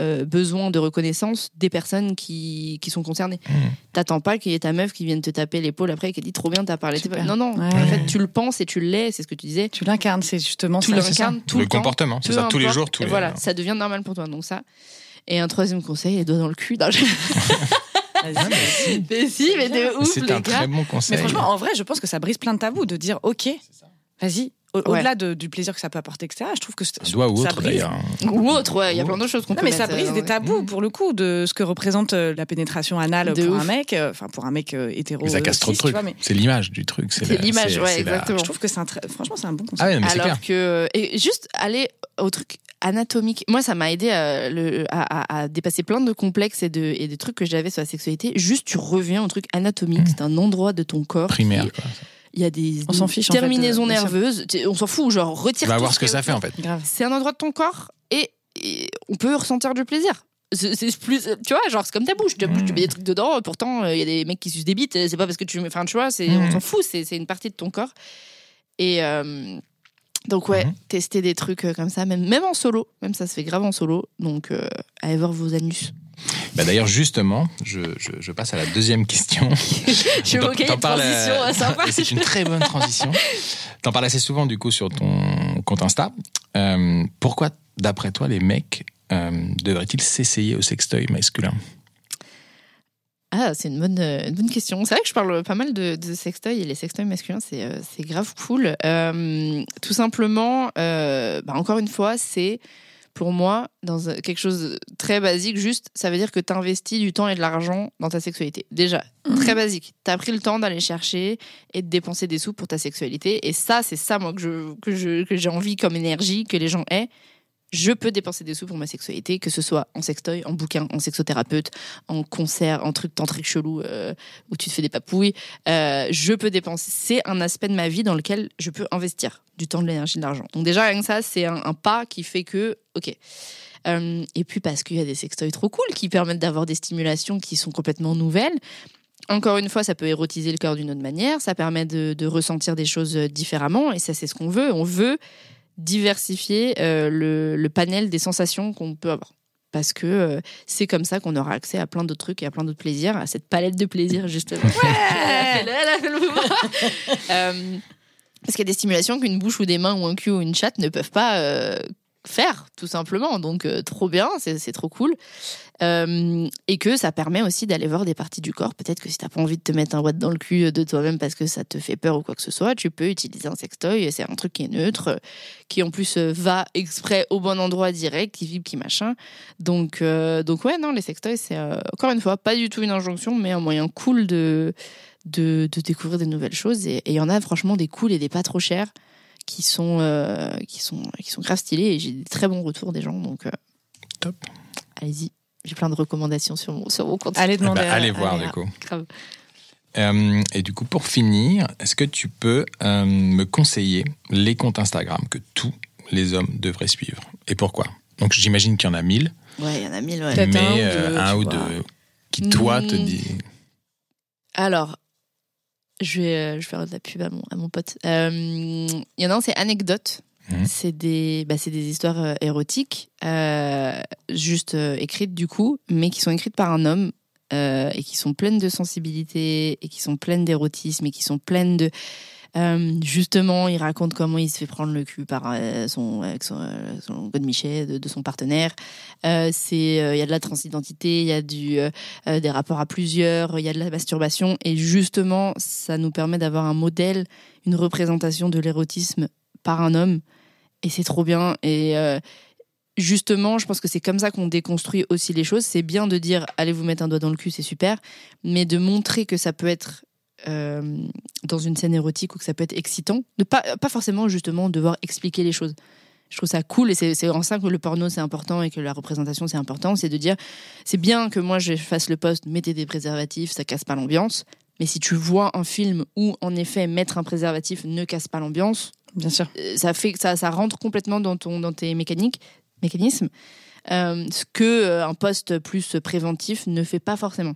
euh, besoin de reconnaissance des personnes qui, qui sont concernées. Mmh. T'attends pas qu'il y ait ta meuf qui vienne te taper l'épaule après et qui dit trop bien t'as parlé. Super. Non non, Ouais. en fait tu le penses et tu l'es, c'est ce que tu disais. Tu l'incarnes, c'est justement Tu ça. l'incarnes tout le, le temps. comportement, c'est ça, tous les jours, tous Et les voilà, ça devient normal pour toi. Donc ça. Et un troisième conseil, les doigts dans le cul. Non, je- Vas-y. mais si, mais de ouf C'est un gars. très bon conseil. Mais franchement, en vrai, je pense que ça brise plein de tabous de dire ok, vas-y, Ouais. Au-delà de- du plaisir que ça peut apporter, etc. Je trouve que c'est- Un doigt ou ça autre brise- d'ailleurs. Ou autre, ouais, il y a plein d'autres choses qu'on Non, peut mais ça mettre, brise euh, des tabous pour le coup de ce que représente euh, la pénétration anale De pour ouf. un mec, euh, enfin pour un mec euh, hétéro. Mais ça casse euh, trop de trucs. mais C'est l'image du truc. C'est l'image, ouais, la- exactement. je trouve que c'est un très, franchement c'est un bon concept. Ah ouais, mais c'est Alors clair. que et juste aller au truc anatomique. Moi, ça m'a aidé à, le- à- à- à dépasser plein de complexes et de, et trucs que j'avais sur la sexualité. Juste, tu reviens au truc anatomique. Mmh. C'est un endroit de ton corps. Primaire. qui- quoi. Il y a des, On s'en des fiche, en fait, terminaisons sûr. nerveuses. On s'en fout. Genre, retire. vas tout voir ce que ça fait en fait. C'est un endroit de ton corps et, et on peut ressentir du plaisir. C'est plus, tu vois, genre c'est comme ta bouche, ta bouche, tu mets des trucs dedans. Pourtant, euh, il y a des mecs qui sucent des bites. C'est pas parce que tu, enfin, tu vois, c'est, on s'en fout. C'est une partie de ton corps. Et euh, donc ouais, Mhm. tester des trucs euh, comme ça, même même en solo, même ça se fait grave en solo. Donc euh, allez voir vos anus. Bah, D'ailleurs, justement, je, je, je passe à la deuxième question. Je vois transition euh, euh, sympa. et c'est une très bonne transition. T'en parles assez souvent du coup sur ton compte Insta. Euh, pourquoi, d'après toi, les mecs euh, devraient-ils s'essayer au sextoy masculin? Ah, c'est une bonne, une bonne question. C'est vrai que je parle pas mal de, de sextoy et les sextoys masculins, c'est grave cool. Euh, tout simplement, bah, encore une fois, c'est pour moi dans un- quelque chose de très basique. Juste, ça veut dire que tu investis du temps et de l'argent dans ta sexualité. Déjà, très basique. Tu as pris le temps d'aller chercher et de dépenser des sous pour ta sexualité. Et ça, c'est ça, moi, que je- que je- que j'ai envie comme énergie, que les gens aient. Je peux dépenser des sous pour ma sexualité, que ce soit en sextoy, en bouquin, en sexothérapeute, en concert, en truc tantrique chelou euh, où tu te fais des papouilles. Euh, je peux dépenser. C'est un aspect de ma vie dans lequel je peux investir du temps, de l'énergie, de l'argent. Donc déjà, rien que ça, c'est un, un pas qui fait que, ok. Euh, et puis parce qu'il y a des sextoys trop cool qui permettent d'avoir des stimulations qui sont complètement nouvelles. Encore une fois, ça peut érotiser le corps d'une autre manière, ça permet de, de ressentir des choses différemment, et ça, c'est ce qu'on veut. On veut diversifier euh, le, le panel des sensations qu'on peut avoir. Parce que euh, c'est comme ça qu'on aura accès à plein d'autres trucs et à plein d'autres plaisirs, à cette palette de plaisirs, justement. Euh, parce qu'il y a des stimulations qu'une bouche ou des mains ou un cul ou une chatte ne peuvent pas euh, faire, tout simplement. Donc, euh, trop bien, c'est trop cool. Euh, et que ça permet aussi d'aller voir des parties du corps. Peut-être que si t'as pas envie de te mettre un watt dans le cul de toi-même parce que ça te fait peur ou quoi que ce soit, tu peux utiliser un sextoy. C'est un truc qui est neutre, qui en plus euh, va exprès au bon endroit direct, qui vibre, qui machin. Donc, euh, donc ouais, non, les sextoys, c'est encore une fois pas du tout une injonction, mais un moyen cool de, de, de découvrir des nouvelles choses. Et et il y en a franchement des cools et des pas trop chers qui sont, euh, qui sont, qui sont grave stylés. Et j'ai des très bons retours des gens. Donc, euh, Top. allez-y. J'ai plein de recommandations sur mon, sur mon compte. Allez Eh ben, demander. Allez à voir du coup. Grave. Euh, et du coup, pour finir, est-ce que tu peux euh, me conseiller les comptes Instagram que tous les hommes devraient suivre? Et pourquoi? Donc j'imagine qu'il y en a mille, Ouais, il y en a mille. ouais. Peut-être mais un ou euh, deux, un tu ou vois. deux qui toi te dit? Alors, je vais, euh, je vais faire de la pub à mon, à mon pote. Euh, Il y en a un, c'est Anecdote. Mhm. C'est des, bah, des histoires euh, érotiques, euh, juste euh, écrites du coup, mais qui sont écrites par un homme euh, et qui sont pleines de sensibilité et qui sont pleines d'érotisme et qui sont pleines de. Euh, justement, il raconte comment il se fait prendre le cul par euh, son, avec son, euh, son de, de son partenaire. C'est, il y a de la transidentité, il y a du, des rapports à plusieurs, il y a de la masturbation, et justement, ça nous permet d'avoir un modèle, une représentation de l'érotisme par un homme, et c'est trop bien. Et justement, je pense que c'est comme ça qu'on déconstruit aussi les choses. C'est bien de dire, allez vous mettre un doigt dans le cul, c'est super, mais de montrer que ça peut être euh, dans une scène érotique ou que ça peut être excitant, de pas, pas forcément justement devoir expliquer les choses. Je trouve ça cool et c'est en ça que le porno c'est important et que la représentation c'est important. C'est de dire, c'est bien que moi je fasse le poste, mettez des préservatifs, ça casse pas l'ambiance. Mais si tu vois un film où en effet mettre un préservatif ne casse pas l'ambiance, Bien sûr. euh, ça fait ça, ça rentre complètement dans ton dans tes mécaniques mécanismes euh, ce que euh, un poste plus préventif ne fait pas forcément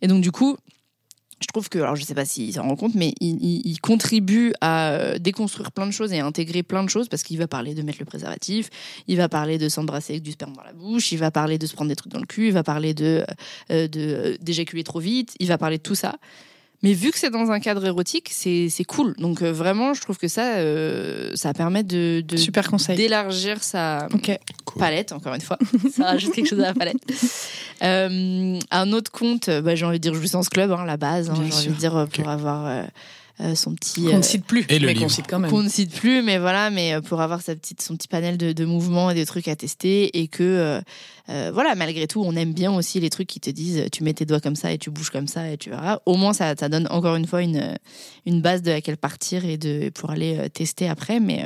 et donc du coup je trouve que alors je sais pas s'il s'en rend compte mais il, il- contribue à euh, déconstruire plein de choses et à intégrer plein de choses parce qu'il va parler de mettre le préservatif il va parler de s'embrasser avec du sperme dans la bouche il va parler de se prendre des trucs dans le cul il va parler de euh, euh, d'éjaculer trop vite il va parler de tout ça mais vu que c'est dans un cadre érotique, c'est c'est cool. Donc euh, vraiment, je trouve que ça, euh, ça permet de, de- Super conseil. d'élargir sa. Cool. palette, encore une fois. ça rajoute quelque chose à la palette. Euh, un autre compte, bah, j'ai envie de dire Jouissance Club, hein, la base. hein, j'ai envie de dire pour avoir son petit. Qu'on euh, ne cite plus, Et le mais qu'on cite quand même. qu'on ne cite plus, mais voilà, mais euh, pour avoir sa petite, son petit panel de, de mouvements et des trucs à tester, et que euh, euh, voilà, malgré tout, on aime bien aussi les trucs qui te disent, tu mets tes doigts comme ça et tu bouges comme ça et tu verras. Au moins, ça, ça donne encore une fois une, une base de laquelle partir et de pour aller euh, tester après, mais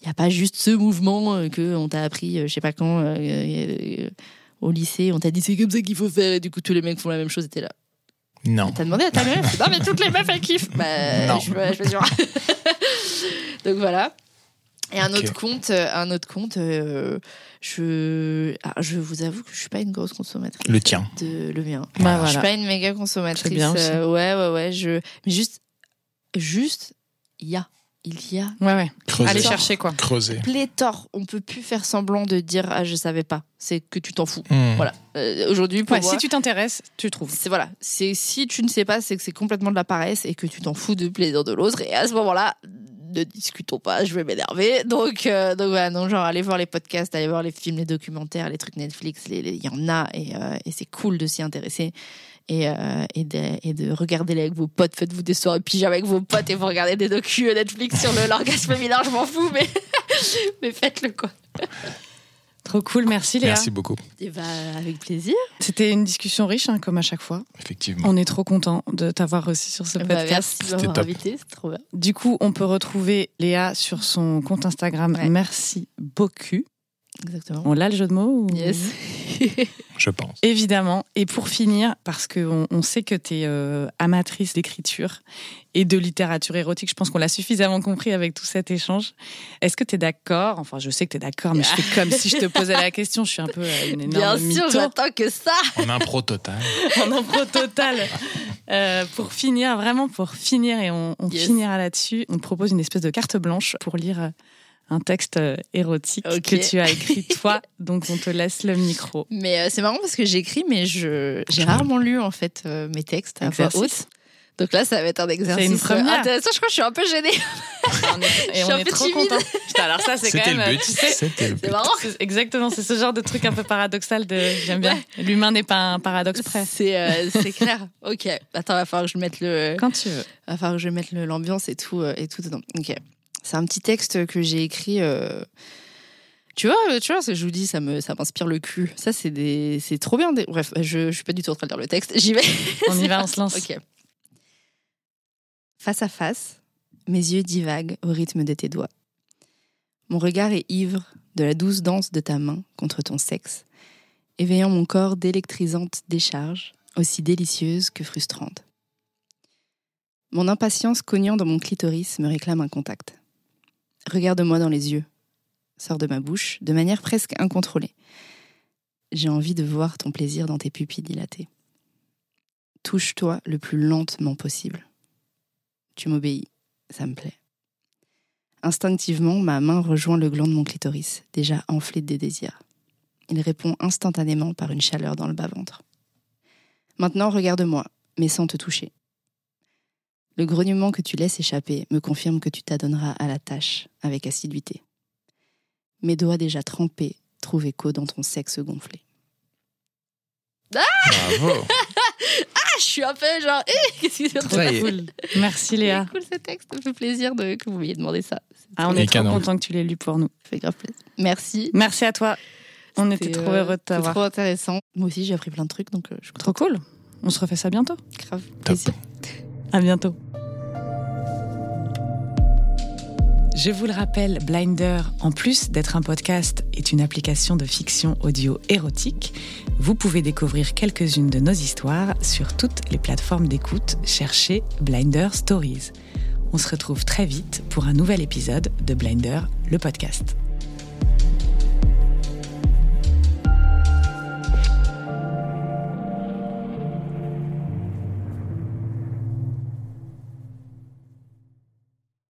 il n'y a pas juste ce mouvement euh, que on t'a appris, euh, je sais pas quand. euh, euh, au lycée, on t'a dit c'est comme ça qu'il faut faire, et du coup tous les mecs font la même chose, et t'es là. Non. T'as demandé à ta meuf Non, mais toutes les meufs, elles kiffent. Bah, Non. je, je suis sûre. Donc voilà. Et un autre compte, euh, un autre compte, euh, je, ah, je vous avoue que je suis pas une grosse consommatrice. Le tien. De le mien. Bah, Je suis voilà. pas une méga consommatrice. C'est bien aussi. euh, ouais, ouais, ouais. Je, mais juste, juste, il y a, il y a Ouais, ouais. Creuser. Allez chercher quoi. Creuser. pléthore. On peut plus faire semblant de dire ah je savais pas. C'est que tu t'en fous. Hmm. Voilà. Euh, Aujourd'hui, pour Ouais, moi, si tu t'intéresses, tu trouves. c'est voilà, c'est si tu ne sais pas, c'est que c'est complètement de la paresse et que tu t'en fous du plaisir de l'autre. Et à ce moment-là, ne discutons pas, je vais m'énerver. Donc, euh, donc voilà, non, genre allez voir les podcasts, allez voir les films, les documentaires, les trucs Netflix, il y en a et, euh, et c'est cool de s'y intéresser. Et, euh, et, de, et de regarder les avec vos potes, faites-vous des soirées pyjama avec vos potes et vous regardez des docus Netflix sur le l'orgasme féminin, je m'en fous, mais, mais faites-le quoi. Trop cool, merci Léa. Merci beaucoup. Et bah, avec plaisir. C'était une discussion riche, hein, comme à chaque fois. Effectivement. On est trop content de t'avoir reçu sur ce Bah, podcast. merci de C'était m'avoir top. invité, c'est trop bien. Du coup, on peut retrouver Léa sur son compte Instagram. Ouais. Merci beaucoup. Exactement. On l'a le jeu de mots ou- Yes. Je pense. Évidemment. Et pour finir, parce qu'on on sait que tu es amatrice d'écriture et de littérature érotique, je pense qu'on l'a suffisamment compris avec tout cet échange. Est-ce que tu es d'accord? Enfin, je sais que tu es d'accord, mais je fais comme si je te posais la question. Je suis un peu euh, une Bien énorme sûr, mytho. j'attends que ça. En impro total. en impro total. Euh, pour finir, vraiment pour finir, et on, on Yes. finira là-dessus, on te propose une espèce de carte blanche pour lire euh, un texte euh, érotique que tu as écrit toi. Donc on te laisse le micro. Mais euh, c'est marrant parce que j'écris, mais je j'ai rarement lu en fait euh, mes textes à voix haute. Donc là, ça va être un exercice une première. intéressant. Je crois que je suis un peu gênée. On est- Je suis on un est peu trop timide. Putain, alors ça, c'est quand C'était même. le but. tu sais, C'était le C'est but. marrant. c'est- exactement, c'est ce genre de truc un peu paradoxal de j'aime bien. L'humain n'est pas un paradoxe près. C'est euh, c'est clair. Ok. Attends, va falloir que je mette le Quand tu veux. va falloir que je mette le- l'ambiance et tout euh, et tout dedans. Ok. C'est un petit texte que j'ai écrit. euh, Tu vois, euh, tu vois, je vous dis, ça me, ça m'inspire le cul. Ça, c'est des, c'est trop bien. des- Bref, je, je suis pas du tout en train de lire le texte. J'y vais. On y va, on se lance. Ok. Face à face, mes yeux divaguent au rythme de tes doigts. Mon regard est ivre de la douce danse de ta main contre ton sexe, éveillant mon corps d'électrisantes décharges, aussi délicieuses que frustrantes. Mon impatience cognant dans mon clitoris me réclame un contact. Regarde-moi dans les yeux. Sors de ma bouche de manière presque incontrôlée. J'ai envie de voir ton plaisir dans tes pupilles dilatées. Touche-toi le plus lentement possible. Tu m'obéis, ça me plaît. Instinctivement, ma main rejoint le gland de mon clitoris, déjà enflé de désirs. Il répond instantanément par une chaleur dans le bas-ventre. Maintenant, regarde-moi, mais sans te toucher. Le grognement que tu laisses échapper me confirme que tu t'adonneras à la tâche avec assiduité. Mes doigts déjà trempés trouvent écho dans ton sexe gonflé. Bravo. Ah, je suis un peu genre, eh, qu'est-ce qui se passe. Cool. Merci Léa. C'est cool ce texte, ça me fait plaisir de, que vous m'ayez demandé ça. Ah, on est trop content que tu l'aies lu pour nous. Ça fait grave plaisir. Merci. Merci à toi. On était trop euh, heureux de C'est t'avoir. trop intéressant. Moi aussi, j'ai appris plein de trucs, donc euh, je suis Trop cool. On se refait ça bientôt. grave Top. plaisir. À bientôt. Je vous le rappelle, Blinder, en plus d'être un podcast, est une application de fiction audio érotique. Vous pouvez découvrir quelques-unes de nos histoires sur toutes les plateformes d'écoute. Cherchez Blinder Stories. On se retrouve très vite pour un nouvel épisode de Blinder, le podcast.